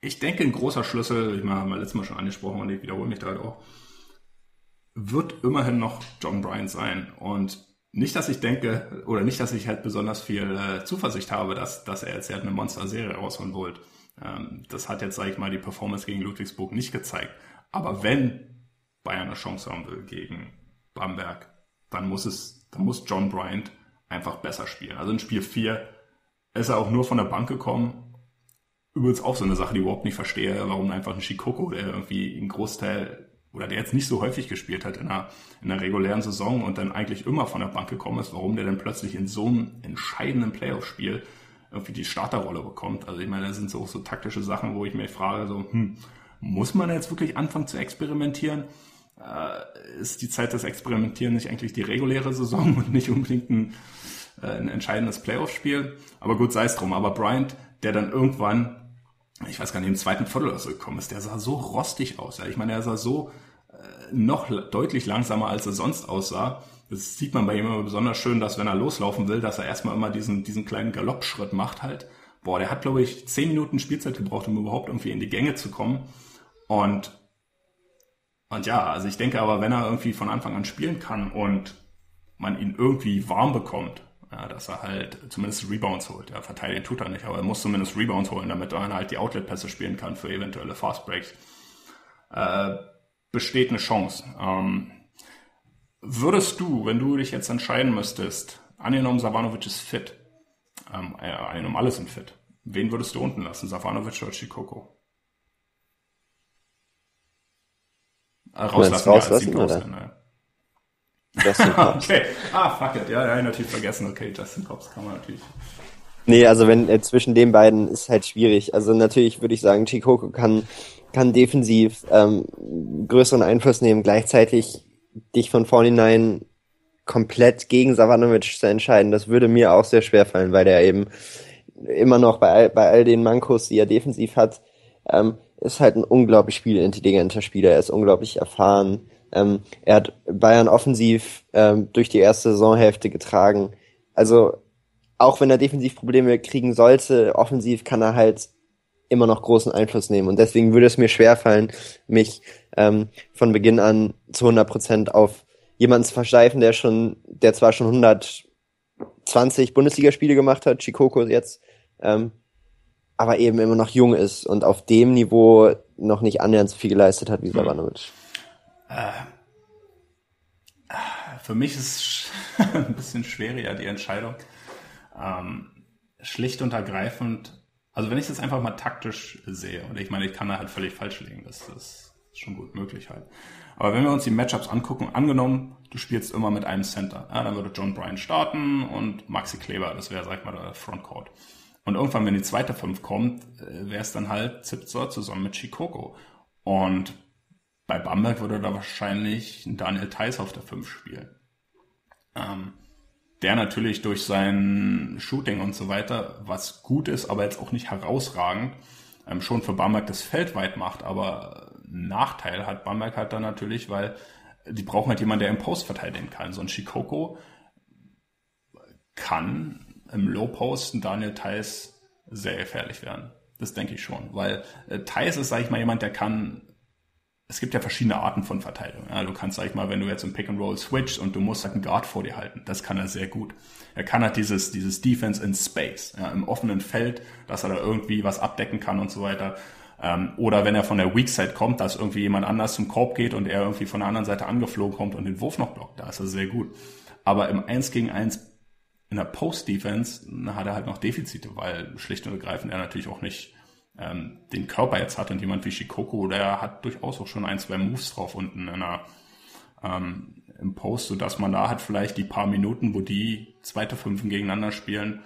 ich denke, ein großer Schlüssel, ich meine, haben wir letztes Mal schon angesprochen und ich wiederhole mich da halt auch, wird immerhin noch John Bryan sein. Und nicht, dass ich denke, oder nicht, dass ich halt besonders viel äh, Zuversicht habe, dass, dass er jetzt halt eine Monster-Serie rausholen wollte. Ähm, das hat jetzt, sage ich mal, die Performance gegen Ludwigsburg nicht gezeigt. Aber wenn Bayern eine Chance haben will gegen Bamberg, dann muss es, dann muss John Bryant einfach besser spielen. Also in Spiel 4 ist er auch nur von der Bank gekommen. Übrigens auch so eine Sache, die ich überhaupt nicht verstehe, warum einfach ein Shikoko, der irgendwie einen Großteil oder der jetzt nicht so häufig gespielt hat in einer, in einer regulären Saison und dann eigentlich immer von der Bank gekommen ist, warum der dann plötzlich in so einem entscheidenden Playoff-Spiel irgendwie die Starterrolle bekommt. Also ich meine, das sind so, so taktische Sachen, wo ich mich frage, so, hm, muss man jetzt wirklich anfangen zu experimentieren? Äh, ist die Zeit des Experimentieren nicht eigentlich die reguläre Saison und nicht unbedingt ein, äh, ein entscheidendes Playoff-Spiel? Aber gut, sei es drum. Aber Bryant, der dann irgendwann, ich weiß gar nicht, im zweiten Viertel oder so gekommen ist, der sah so rostig aus. Ja. Ich meine, er sah so noch deutlich langsamer, als er sonst aussah. Das sieht man bei ihm immer besonders schön, dass wenn er loslaufen will, dass er erstmal immer diesen, diesen kleinen Galoppschritt macht halt. Boah, der hat, glaube ich, zehn Minuten Spielzeit gebraucht, um überhaupt irgendwie in die Gänge zu kommen. Und, und ja, also ich denke aber, wenn er irgendwie von Anfang an spielen kann und man ihn irgendwie warm bekommt, ja, dass er halt zumindest Rebounds holt. Ja, verteidigen tut er nicht, aber er muss zumindest Rebounds holen, damit er halt die Outlet-Pässe spielen kann für eventuelle Fast Breaks. Äh, besteht eine Chance. Ähm, würdest du, wenn du dich jetzt entscheiden müsstest, angenommen Savanovic ist fit, ähm, äh, angenommen alle sind fit, wen würdest du unten lassen, Savanovic oder Chikoko? Äh, rauslassen, rauslassen ja, oder? Ne? Justin Cobbs. okay. Ah, fuck it. Ja, ja, natürlich vergessen. Okay, Justin Cobbs kann man natürlich. Nee, also wenn äh, zwischen den beiden ist halt schwierig. Also natürlich würde ich sagen, Chikoko kann kann defensiv ähm, größeren Einfluss nehmen. Gleichzeitig dich von vornherein komplett gegen Savanovic zu entscheiden, das würde mir auch sehr schwer fallen, weil der eben immer noch bei all, bei all den Mankos, die er defensiv hat, ähm, ist halt ein unglaublich spielintelligenter Spieler. Er ist unglaublich erfahren. Ähm, er hat Bayern offensiv ähm, durch die erste Saisonhälfte getragen. Also auch wenn er defensiv Probleme kriegen sollte, offensiv kann er halt immer noch großen Einfluss nehmen. Und deswegen würde es mir schwerfallen, mich ähm, von Beginn an zu 100 Prozent auf jemanden zu versteifen, der schon, der zwar schon 120 Bundesligaspiele gemacht hat, Chikoko jetzt, ähm, aber eben immer noch jung ist und auf dem Niveau noch nicht annähernd so viel geleistet hat wie hm. Savanovic. Äh, für mich ist es ein bisschen schwieriger, die Entscheidung. Ähm, schlicht und ergreifend also wenn ich das einfach mal taktisch sehe, und ich meine, ich kann da halt völlig falsch liegen, das, das ist schon gut möglich halt. Aber wenn wir uns die Matchups angucken, angenommen, du spielst immer mit einem Center, ja, dann würde John Bryan starten und Maxi Kleber, das wäre, sag ich mal, der Frontcourt. Und irgendwann, wenn die zweite Fünf kommt, äh, wäre es dann halt Zipzer zusammen mit Chikoko. Und bei Bamberg würde da wahrscheinlich Daniel Theiss auf der Fünf spielen. Ähm, der natürlich durch sein Shooting und so weiter, was gut ist, aber jetzt auch nicht herausragend, ähm, schon für Bamberg das Feld weit macht. Aber Nachteil hat Bamberg halt dann natürlich, weil die brauchen halt jemanden, der im Post verteidigen kann. So ein Shikoko kann im Low Post Daniel Theiss sehr gefährlich werden. Das denke ich schon, weil äh, Theiss ist, sage ich mal, jemand, der kann es gibt ja verschiedene Arten von Verteidigung. Ja, du kannst, sag ich mal, wenn du jetzt im Pick and Roll switchst und du musst halt einen Guard vor dir halten, das kann er sehr gut. Er kann halt dieses, dieses Defense in Space, ja, im offenen Feld, dass er da irgendwie was abdecken kann und so weiter. Ähm, oder wenn er von der Weak Side kommt, dass irgendwie jemand anders zum Korb geht und er irgendwie von der anderen Seite angeflogen kommt und den Wurf noch blockt, da ist er sehr gut. Aber im 1 gegen 1 in der Post-Defense hat er halt noch Defizite, weil schlicht und ergreifend er natürlich auch nicht ähm, den Körper jetzt hat und jemand wie Shikoku, der hat durchaus auch schon ein, zwei Moves drauf unten in einer, ähm, im Post, so dass man da hat vielleicht die paar Minuten, wo die zweite Fünfen gegeneinander spielen,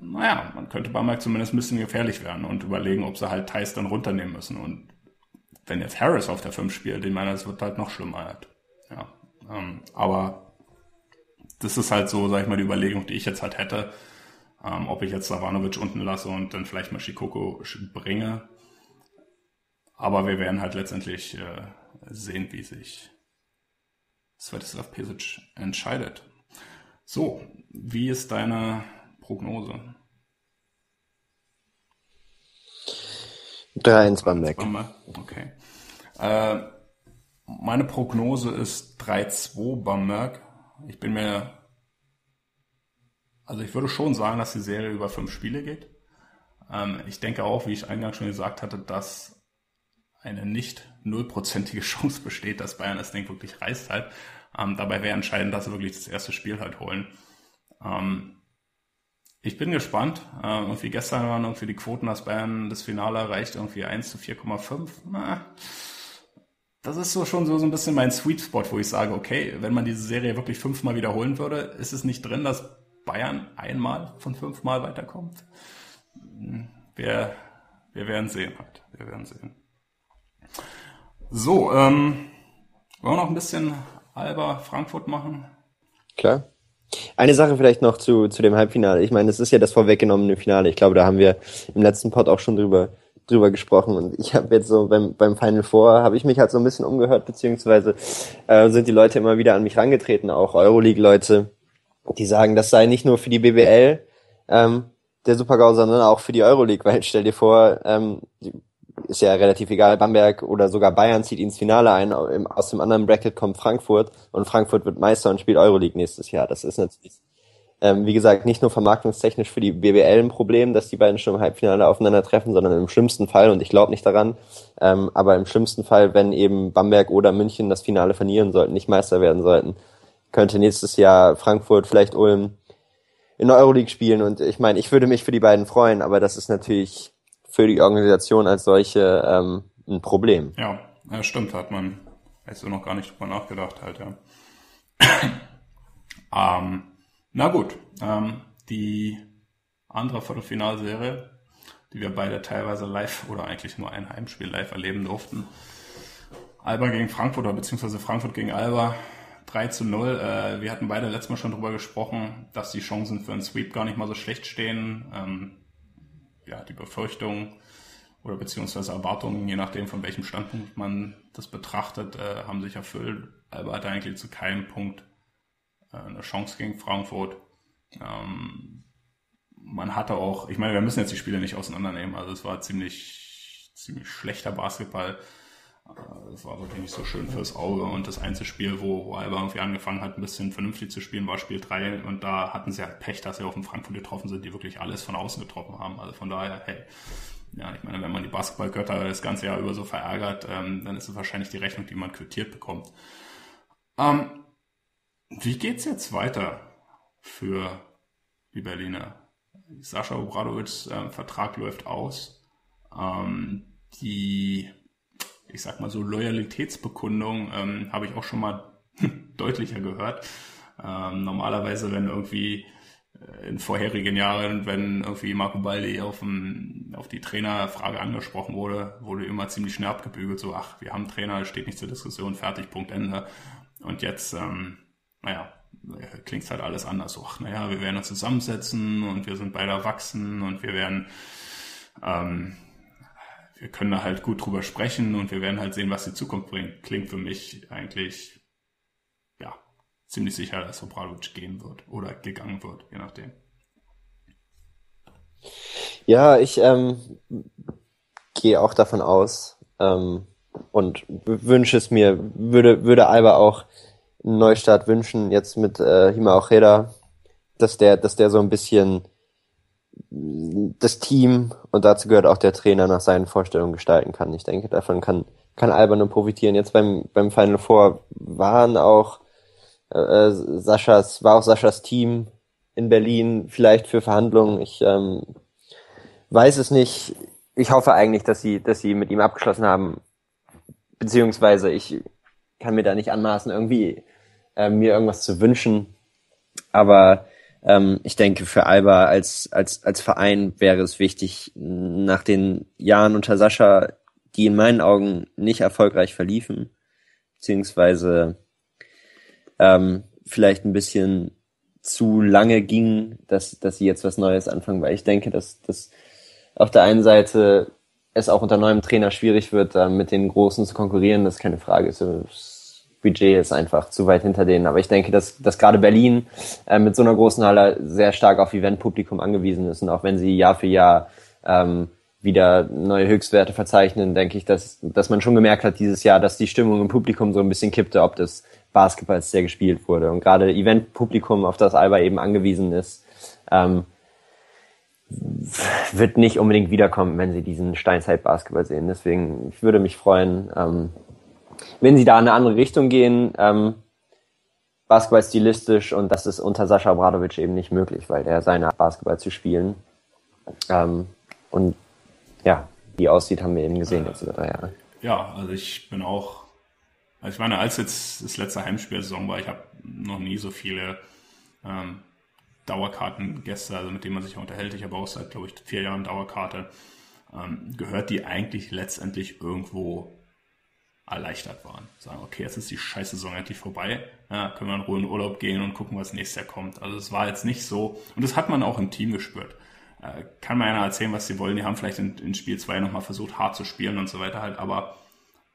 naja, man könnte Bamberg zumindest ein bisschen gefährlich werden und überlegen, ob sie halt Thais dann runternehmen müssen. Und wenn jetzt Harris auf der 5 spielt, ich meine, es wird halt noch schlimmer. Halt. Ja, ähm, aber das ist halt so, sag ich mal, die Überlegung, die ich jetzt halt hätte, ähm, ob ich jetzt Savanovic unten lasse und dann vielleicht mal Shikoko bringe. Aber wir werden halt letztendlich äh, sehen, wie sich Svetislav Pesic entscheidet. So, wie ist deine Prognose? 3-1 beim Mac. Okay. Äh, meine Prognose ist 3-2 beim Merck. Ich bin mir, also ich würde schon sagen, dass die Serie über fünf Spiele geht. Ähm, ich denke auch, wie ich eingangs schon gesagt hatte, dass eine nicht nullprozentige Chance besteht, dass Bayern das Ding wirklich reißt halt. Ähm, dabei wäre entscheidend, dass sie wirklich das erste Spiel halt holen. Ähm, ich bin gespannt. Äh, irgendwie gestern waren irgendwie die Quoten, dass Bayern das Finale erreicht, irgendwie 1 zu 4,5. Das ist so schon so, so ein bisschen mein Sweet Spot, wo ich sage, okay, wenn man diese Serie wirklich fünfmal wiederholen würde, ist es nicht drin, dass Bayern einmal von fünfmal weiterkommt. Wir, wir werden sehen halt. Wir werden sehen. So, ähm, wollen wir noch ein bisschen Alba Frankfurt machen? Klar. Eine Sache vielleicht noch zu, zu dem Halbfinale. Ich meine, es ist ja das vorweggenommene Finale. Ich glaube, da haben wir im letzten Pod auch schon drüber, drüber gesprochen. Und ich habe jetzt so beim, beim Final Four, habe ich mich halt so ein bisschen umgehört, beziehungsweise äh, sind die Leute immer wieder an mich rangetreten, auch Euroleague-Leute, die sagen, das sei nicht nur für die BBL ähm, der Supergau, sondern auch für die Euroleague. Weil stell dir vor, ähm, ist ja relativ egal, Bamberg oder sogar Bayern zieht ins Finale ein, aus dem anderen Bracket kommt Frankfurt und Frankfurt wird Meister und spielt Euroleague nächstes Jahr. Das ist natürlich, ähm, wie gesagt, nicht nur vermarktungstechnisch für die BBL ein Problem, dass die beiden schon im Halbfinale aufeinandertreffen, sondern im schlimmsten Fall, und ich glaube nicht daran, ähm, aber im schlimmsten Fall, wenn eben Bamberg oder München das Finale verlieren sollten, nicht Meister werden sollten, könnte nächstes Jahr Frankfurt, vielleicht Ulm in der Euroleague spielen und ich meine, ich würde mich für die beiden freuen, aber das ist natürlich für die Organisation als solche ähm, ein Problem. Ja, ja stimmt, hat man jetzt noch gar nicht drüber nachgedacht halt, ja. ähm, na gut, ähm, die andere Viertelfinalserie, die wir beide teilweise live oder eigentlich nur ein Heimspiel live erleben durften. Alba gegen Frankfurt oder beziehungsweise Frankfurt gegen Alba 3 zu 0. Äh, wir hatten beide letztes Mal schon drüber gesprochen, dass die Chancen für einen Sweep gar nicht mal so schlecht stehen. Ähm, ja, die Befürchtungen oder beziehungsweise Erwartungen, je nachdem von welchem Standpunkt man das betrachtet, äh, haben sich erfüllt. Alba hatte eigentlich zu keinem Punkt äh, eine Chance gegen Frankfurt. Ähm, man hatte auch, ich meine, wir müssen jetzt die Spiele nicht auseinandernehmen, also es war ziemlich, ziemlich schlechter Basketball. Das war wirklich nicht so schön fürs Auge. Und das Einzelspiel, wo, wo Alba irgendwie angefangen hat, ein bisschen vernünftig zu spielen, war Spiel 3. Und da hatten sie halt Pech, dass sie auf dem Frankfurt getroffen sind, die wirklich alles von außen getroffen haben. Also von daher, hey, ja, ich meine, wenn man die Basketballgötter das ganze Jahr über so verärgert, ähm, dann ist es wahrscheinlich die Rechnung, die man quittiert bekommt. Ähm, wie geht's jetzt weiter für die Berliner? Sascha Obradovics äh, Vertrag läuft aus. Ähm, die ich sag mal so Loyalitätsbekundung ähm, habe ich auch schon mal deutlicher gehört. Ähm, normalerweise, wenn irgendwie äh, in vorherigen Jahren, wenn irgendwie Marco Baldi auf, dem, auf die Trainerfrage angesprochen wurde, wurde immer ziemlich schnell abgebügelt, so, ach, wir haben Trainer, steht nicht zur Diskussion, fertig, Punkt, Ende. Und jetzt, ähm, naja, klingt halt alles anders. So, ach, naja, wir werden uns zusammensetzen und wir sind beide erwachsen und wir werden ähm, können da halt gut drüber sprechen und wir werden halt sehen, was die Zukunft bringt. Klingt für mich eigentlich, ja, ziemlich sicher, dass Obradovic gehen wird oder gegangen wird, je nachdem. Ja, ich ähm, gehe auch davon aus ähm, und wünsche es mir, würde, würde Alba auch einen Neustart wünschen, jetzt mit äh, Hima Ojeda, dass der, dass der so ein bisschen das Team und dazu gehört auch der Trainer nach seinen Vorstellungen gestalten kann. Ich denke, davon kann, kann Alba nur profitieren. Jetzt beim, beim Final Four waren auch äh, Saschas, war auch Saschas Team in Berlin vielleicht für Verhandlungen. Ich ähm, weiß es nicht. Ich hoffe eigentlich, dass sie, dass sie mit ihm abgeschlossen haben. Beziehungsweise ich kann mir da nicht anmaßen, irgendwie äh, mir irgendwas zu wünschen. Aber ähm, ich denke, für Alba als, als, als Verein wäre es wichtig, nach den Jahren unter Sascha die in meinen Augen nicht erfolgreich verliefen, beziehungsweise ähm, vielleicht ein bisschen zu lange ging, dass, dass sie jetzt was Neues anfangen, weil ich denke, dass, dass auf der einen Seite es auch unter neuem Trainer schwierig wird, mit den Großen zu konkurrieren, das ist keine Frage. Das Budget ist einfach zu weit hinter denen. Aber ich denke, dass, dass gerade Berlin äh, mit so einer großen Halle sehr stark auf Eventpublikum angewiesen ist. Und auch wenn sie Jahr für Jahr ähm, wieder neue Höchstwerte verzeichnen, denke ich, dass, dass man schon gemerkt hat dieses Jahr, dass die Stimmung im Publikum so ein bisschen kippte, ob das Basketballs sehr gespielt wurde. Und gerade Eventpublikum, auf das Alba eben angewiesen ist, ähm, wird nicht unbedingt wiederkommen, wenn sie diesen Steinzeit-Basketball sehen. Deswegen, ich würde mich freuen, ähm, wenn sie da in eine andere Richtung gehen, ähm, Basketball stilistisch und das ist unter Sascha Obradovic eben nicht möglich, weil der seine Basketball zu spielen. Ähm, und ja, wie aussieht, haben wir eben gesehen jetzt über drei Jahre. Ja, also ich bin auch, also ich meine, als jetzt das letzte Heimspielsaison war, ich habe noch nie so viele ähm, Dauerkartengäste, also mit denen man sich unterhält. Ich habe auch seit, glaube ich, vier Jahren Dauerkarte. Ähm, gehört, die eigentlich letztendlich irgendwo erleichtert waren. Sagen, okay, jetzt ist die Scheißsaison endlich vorbei. Ja, können wir in Ruhe in Urlaub gehen und gucken, was nächstes Jahr kommt. Also es war jetzt nicht so. Und das hat man auch im Team gespürt. Äh, kann mir einer erzählen, was sie wollen. Die haben vielleicht in, in Spiel 2 nochmal versucht, hart zu spielen und so weiter halt. Aber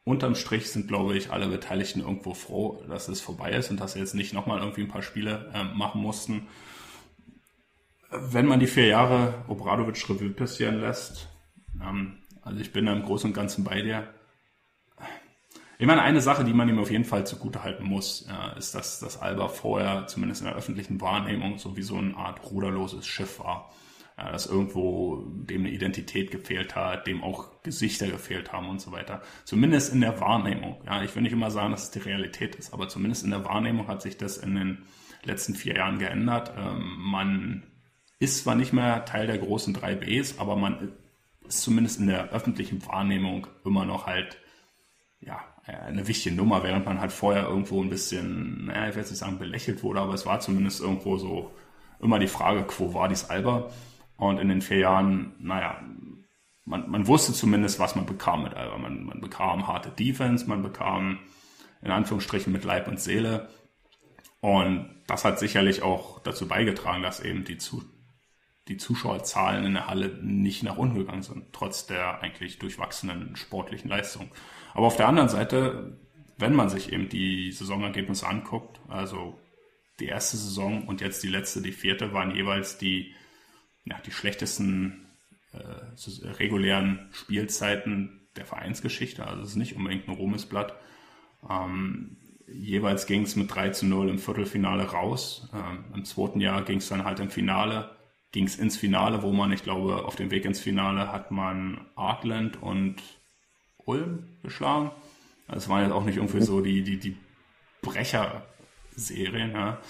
unterm Strich sind, glaube ich, alle Beteiligten irgendwo froh, dass es vorbei ist und dass sie jetzt nicht nochmal irgendwie ein paar Spiele äh, machen mussten wenn man die vier Jahre Obradovic Revue passieren lässt, ähm, also ich bin da im Großen und Ganzen bei dir. Ich meine, eine Sache, die man ihm auf jeden Fall zugutehalten muss, ist, dass das Alba vorher, zumindest in der öffentlichen Wahrnehmung, so wie so eine Art ruderloses Schiff war. Dass irgendwo dem eine Identität gefehlt hat, dem auch Gesichter gefehlt haben und so weiter. Zumindest in der Wahrnehmung. Ja, ich will nicht immer sagen, dass es die Realität ist, aber zumindest in der Wahrnehmung hat sich das in den letzten vier Jahren geändert. Ähm, man ist zwar nicht mehr Teil der großen 3Bs, aber man ist zumindest in der öffentlichen Wahrnehmung immer noch halt ja, eine wichtige Nummer, während man halt vorher irgendwo ein bisschen, naja, ich will jetzt nicht sagen belächelt wurde, aber es war zumindest irgendwo so immer die Frage, quo war dies Alba? Und in den vier Jahren, naja, man, man wusste zumindest, was man bekam mit Alba. Man, man bekam harte Defense, man bekam in Anführungsstrichen mit Leib und Seele. Und das hat sicherlich auch dazu beigetragen, dass eben die, zu, die Zuschauerzahlen in der Halle nicht nach unten gegangen sind, trotz der eigentlich durchwachsenen sportlichen Leistung. Aber auf der anderen Seite, wenn man sich eben die Saisonergebnisse anguckt, also die erste Saison und jetzt die letzte, die vierte, waren jeweils die, ja, die schlechtesten äh, regulären Spielzeiten der Vereinsgeschichte. Also es ist nicht unbedingt ein Ruhmesblatt. Ähm, jeweils ging es mit 3 zu 0 im Viertelfinale raus. Ähm, Im zweiten Jahr ging es dann halt im Finale ging es ins Finale, wo man, ich glaube, auf dem Weg ins Finale hat man Artland und Ulm geschlagen. Das waren jetzt auch nicht irgendwie so die, die, die Brecher-Serien. Ja.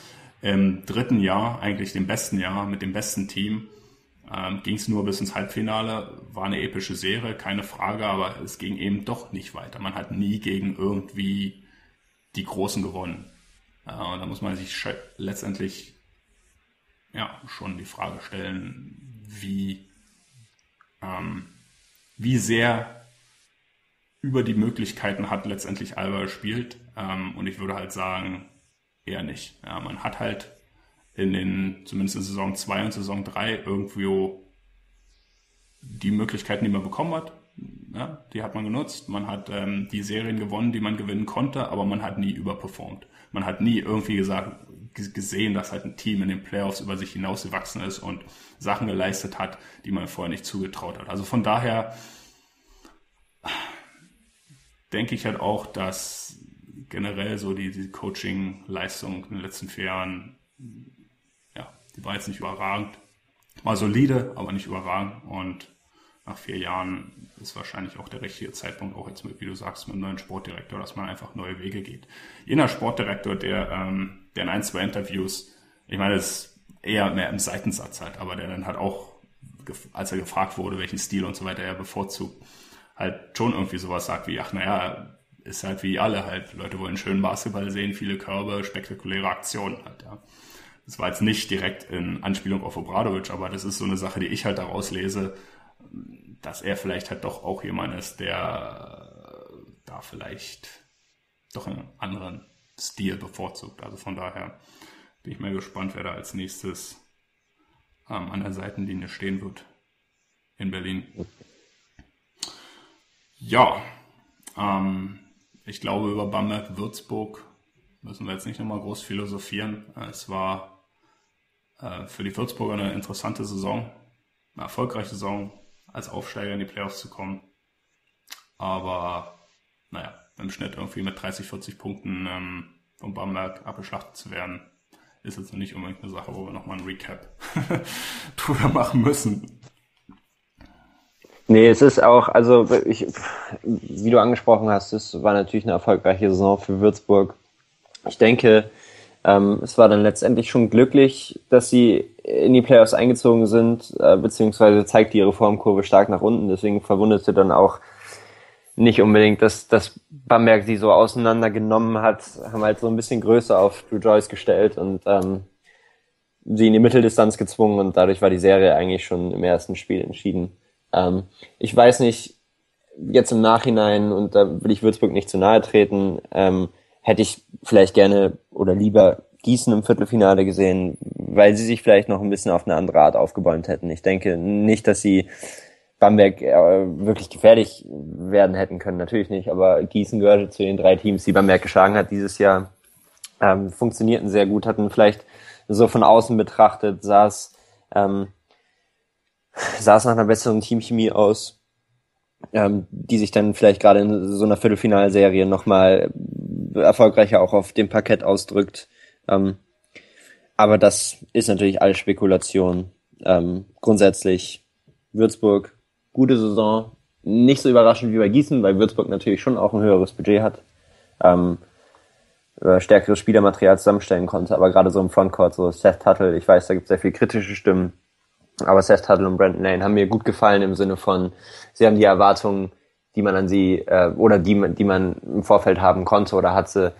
Im dritten Jahr, eigentlich dem besten Jahr, mit dem besten Team, ähm, ging es nur bis ins Halbfinale. War eine epische Serie, keine Frage, aber es ging eben doch nicht weiter. Man hat nie gegen irgendwie die Großen gewonnen. Äh, und da muss man sich letztendlich ja, schon die Frage stellen, wie, ähm, wie sehr über die Möglichkeiten hat letztendlich Alba gespielt. Ähm, und ich würde halt sagen, eher nicht. Ja, man hat halt in den, zumindest in Saison 2 und Saison 3 irgendwo die Möglichkeiten, die man bekommen hat, ja, die hat man genutzt. Man hat ähm, die Serien gewonnen, die man gewinnen konnte, aber man hat nie überperformt. Man hat nie irgendwie gesagt, gesehen, dass halt ein Team in den Playoffs über sich hinausgewachsen ist und Sachen geleistet hat, die man vorher nicht zugetraut hat. Also von daher denke ich halt auch, dass generell so die, die Coaching-Leistung in den letzten vier Jahren, ja, die war jetzt nicht überragend. War solide, aber nicht überragend. Und nach vier Jahren ist wahrscheinlich auch der richtige Zeitpunkt, auch jetzt mit, wie du sagst, mit einem neuen Sportdirektor, dass man einfach neue Wege geht. Jener Sportdirektor, der ähm, der in ein, zwei Interviews, ich meine, das ist eher mehr im Seitensatz halt, aber der dann halt auch, als er gefragt wurde, welchen Stil und so weiter er bevorzugt, halt schon irgendwie sowas sagt wie, ach naja, ist halt wie alle halt. Leute wollen schönen Basketball sehen, viele Körbe, spektakuläre Aktionen halt, ja. Das war jetzt nicht direkt in Anspielung auf Obradovic, aber das ist so eine Sache, die ich halt daraus lese, dass er vielleicht halt doch auch jemand ist, der da vielleicht doch einen anderen Stil bevorzugt. Also von daher bin ich mal gespannt, wer da als nächstes ähm, an der Seitenlinie stehen wird in Berlin. Ja, ähm, ich glaube, über Bamberg-Würzburg müssen wir jetzt nicht nochmal groß philosophieren. Es war äh, für die Würzburger eine interessante Saison, eine erfolgreiche Saison, als Aufsteiger in die Playoffs zu kommen. Aber naja, im Schnitt irgendwie mit 30, 40 Punkten ähm, vom Bamberg abgeschlachtet zu werden, ist jetzt nicht unbedingt eine Sache, wo wir nochmal ein Recap drüber machen müssen. Nee, es ist auch, also ich, wie du angesprochen hast, es war natürlich eine erfolgreiche Saison für Würzburg. Ich denke, ähm, es war dann letztendlich schon glücklich, dass sie in die Playoffs eingezogen sind, äh, beziehungsweise zeigt ihre Formkurve stark nach unten. Deswegen verwundete dann auch nicht unbedingt, dass, dass Bamberg sie so auseinandergenommen hat, haben halt so ein bisschen Größe auf Drew Joyce gestellt und ähm, sie in die Mitteldistanz gezwungen und dadurch war die Serie eigentlich schon im ersten Spiel entschieden. Ähm, ich weiß nicht, jetzt im Nachhinein, und da will ich Würzburg nicht zu nahe treten, ähm, hätte ich vielleicht gerne oder lieber Gießen im Viertelfinale gesehen, weil sie sich vielleicht noch ein bisschen auf eine andere Art aufgebäumt hätten. Ich denke nicht, dass sie Bamberg äh, wirklich gefährlich werden hätten können, natürlich nicht, aber Gießen gehörte zu den drei Teams, die Bamberg geschlagen hat dieses Jahr, ähm, funktionierten sehr gut, hatten vielleicht so von außen betrachtet, es ähm, sah es nach einer besseren Teamchemie aus, ähm, die sich dann vielleicht gerade in so einer Viertelfinalserie nochmal erfolgreicher auch auf dem Parkett ausdrückt. Ähm, aber das ist natürlich alles Spekulation. Ähm, grundsätzlich Würzburg, gute Saison. Nicht so überraschend wie bei Gießen, weil Würzburg natürlich schon auch ein höheres Budget hat. Ähm, stärkeres Spielermaterial zusammenstellen konnte, aber gerade so im Frontcourt, so Seth Tuttle, ich weiß, da gibt es sehr viele kritische Stimmen, aber Seth Tuttle und Brandon Lane haben mir gut gefallen im Sinne von, sie haben die Erwartungen, die man an sie äh, oder die, die man im Vorfeld haben konnte oder hat sie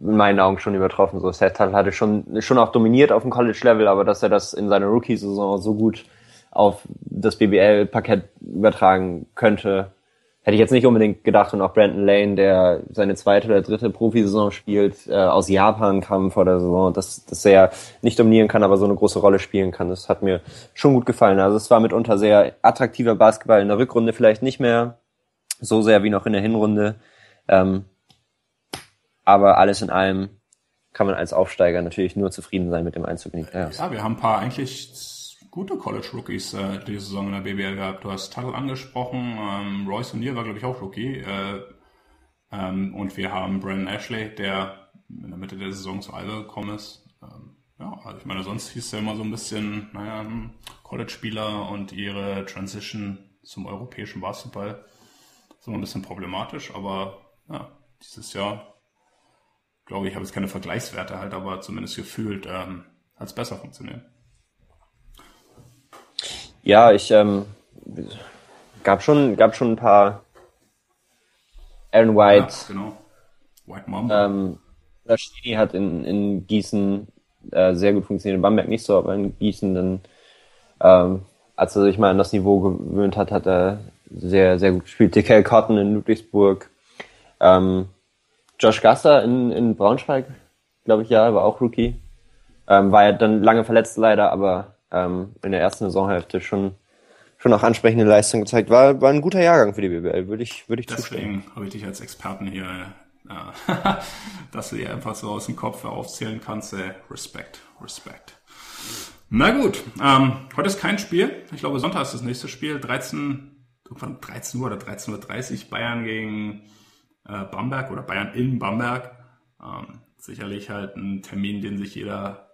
in meinen Augen schon übertroffen. So Seth Tuttle hatte schon schon auch dominiert auf dem College-Level, aber dass er das in seiner Rookie-Saison so gut auf das BBL-Parkett übertragen könnte, hätte ich jetzt nicht unbedingt gedacht. Und auch Brandon Lane, der seine zweite oder dritte Profisaison spielt, äh, aus Japan kam vor der Saison, dass, dass er nicht dominieren kann, aber so eine große Rolle spielen kann. Das hat mir schon gut gefallen. Also es war mitunter sehr attraktiver Basketball in der Rückrunde, vielleicht nicht mehr so sehr wie noch in der Hinrunde. Ähm, aber alles in allem kann man als Aufsteiger natürlich nur zufrieden sein mit dem Einzug in die Playoffs. Ja, wir haben ein paar eigentlich gute College-Rookies äh, diese Saison in der BBL gehabt. Du hast Tuttle angesprochen, ähm, Royce O'Neill war, glaube ich, auch Rookie. Äh, ähm, und wir haben Brandon Ashley, der in der Mitte der Saison zu Alba gekommen ist. Ähm, ja, also ich meine, sonst hieß es ja immer so ein bisschen, naja, College-Spieler und ihre Transition zum europäischen Basketball. So ein bisschen problematisch, aber ja, dieses Jahr, glaube ich, habe jetzt keine Vergleichswerte halt, aber zumindest gefühlt ähm, hat es besser funktioniert. Ja, ich ähm, gab schon gab schon ein paar Aaron White. Ja, genau. White Mamba. Ähm, Rashidi hat in, in Gießen äh, sehr gut funktioniert, in Bamberg nicht so, aber in Gießen dann, ähm, als er sich mal an das Niveau gewöhnt hat, hat er sehr, sehr gut gespielt. DK Cotton in Ludwigsburg. Ähm, Josh Gasser in, in Braunschweig, glaube ich, ja, war auch Rookie. Ähm, war ja dann lange verletzt leider, aber ähm, in der ersten Saisonhälfte schon schon auch ansprechende Leistung gezeigt. War, war ein guter Jahrgang für die BBL, würde ich, würde ich Deswegen habe ich dich als Experten hier, äh, dass du dir einfach so aus dem Kopf aufzählen kannst. Äh, Respekt, Respekt. Na gut, ähm, heute ist kein Spiel. Ich glaube, Sonntag ist das nächste Spiel. 13, 13 Uhr oder 13.30 Uhr Bayern gegen äh, Bamberg oder Bayern in Bamberg. Ähm, sicherlich halt ein Termin, den sich jeder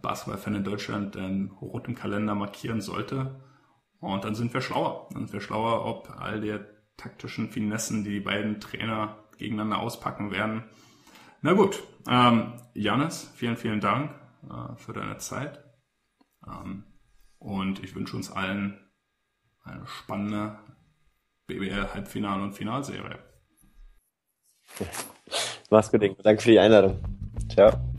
Basketballfan in Deutschland ähm, rot im Kalender markieren sollte. Und dann sind wir schlauer. Dann sind wir schlauer, ob all der taktischen Finessen, die die beiden Trainer gegeneinander auspacken werden. Na gut, ähm, Janis, vielen, vielen Dank äh, für deine Zeit. Ähm, und ich wünsche uns allen eine spannende BBL-Halbfinal- und Finalserie. Mach's gut, Danke für die Einladung. Ciao.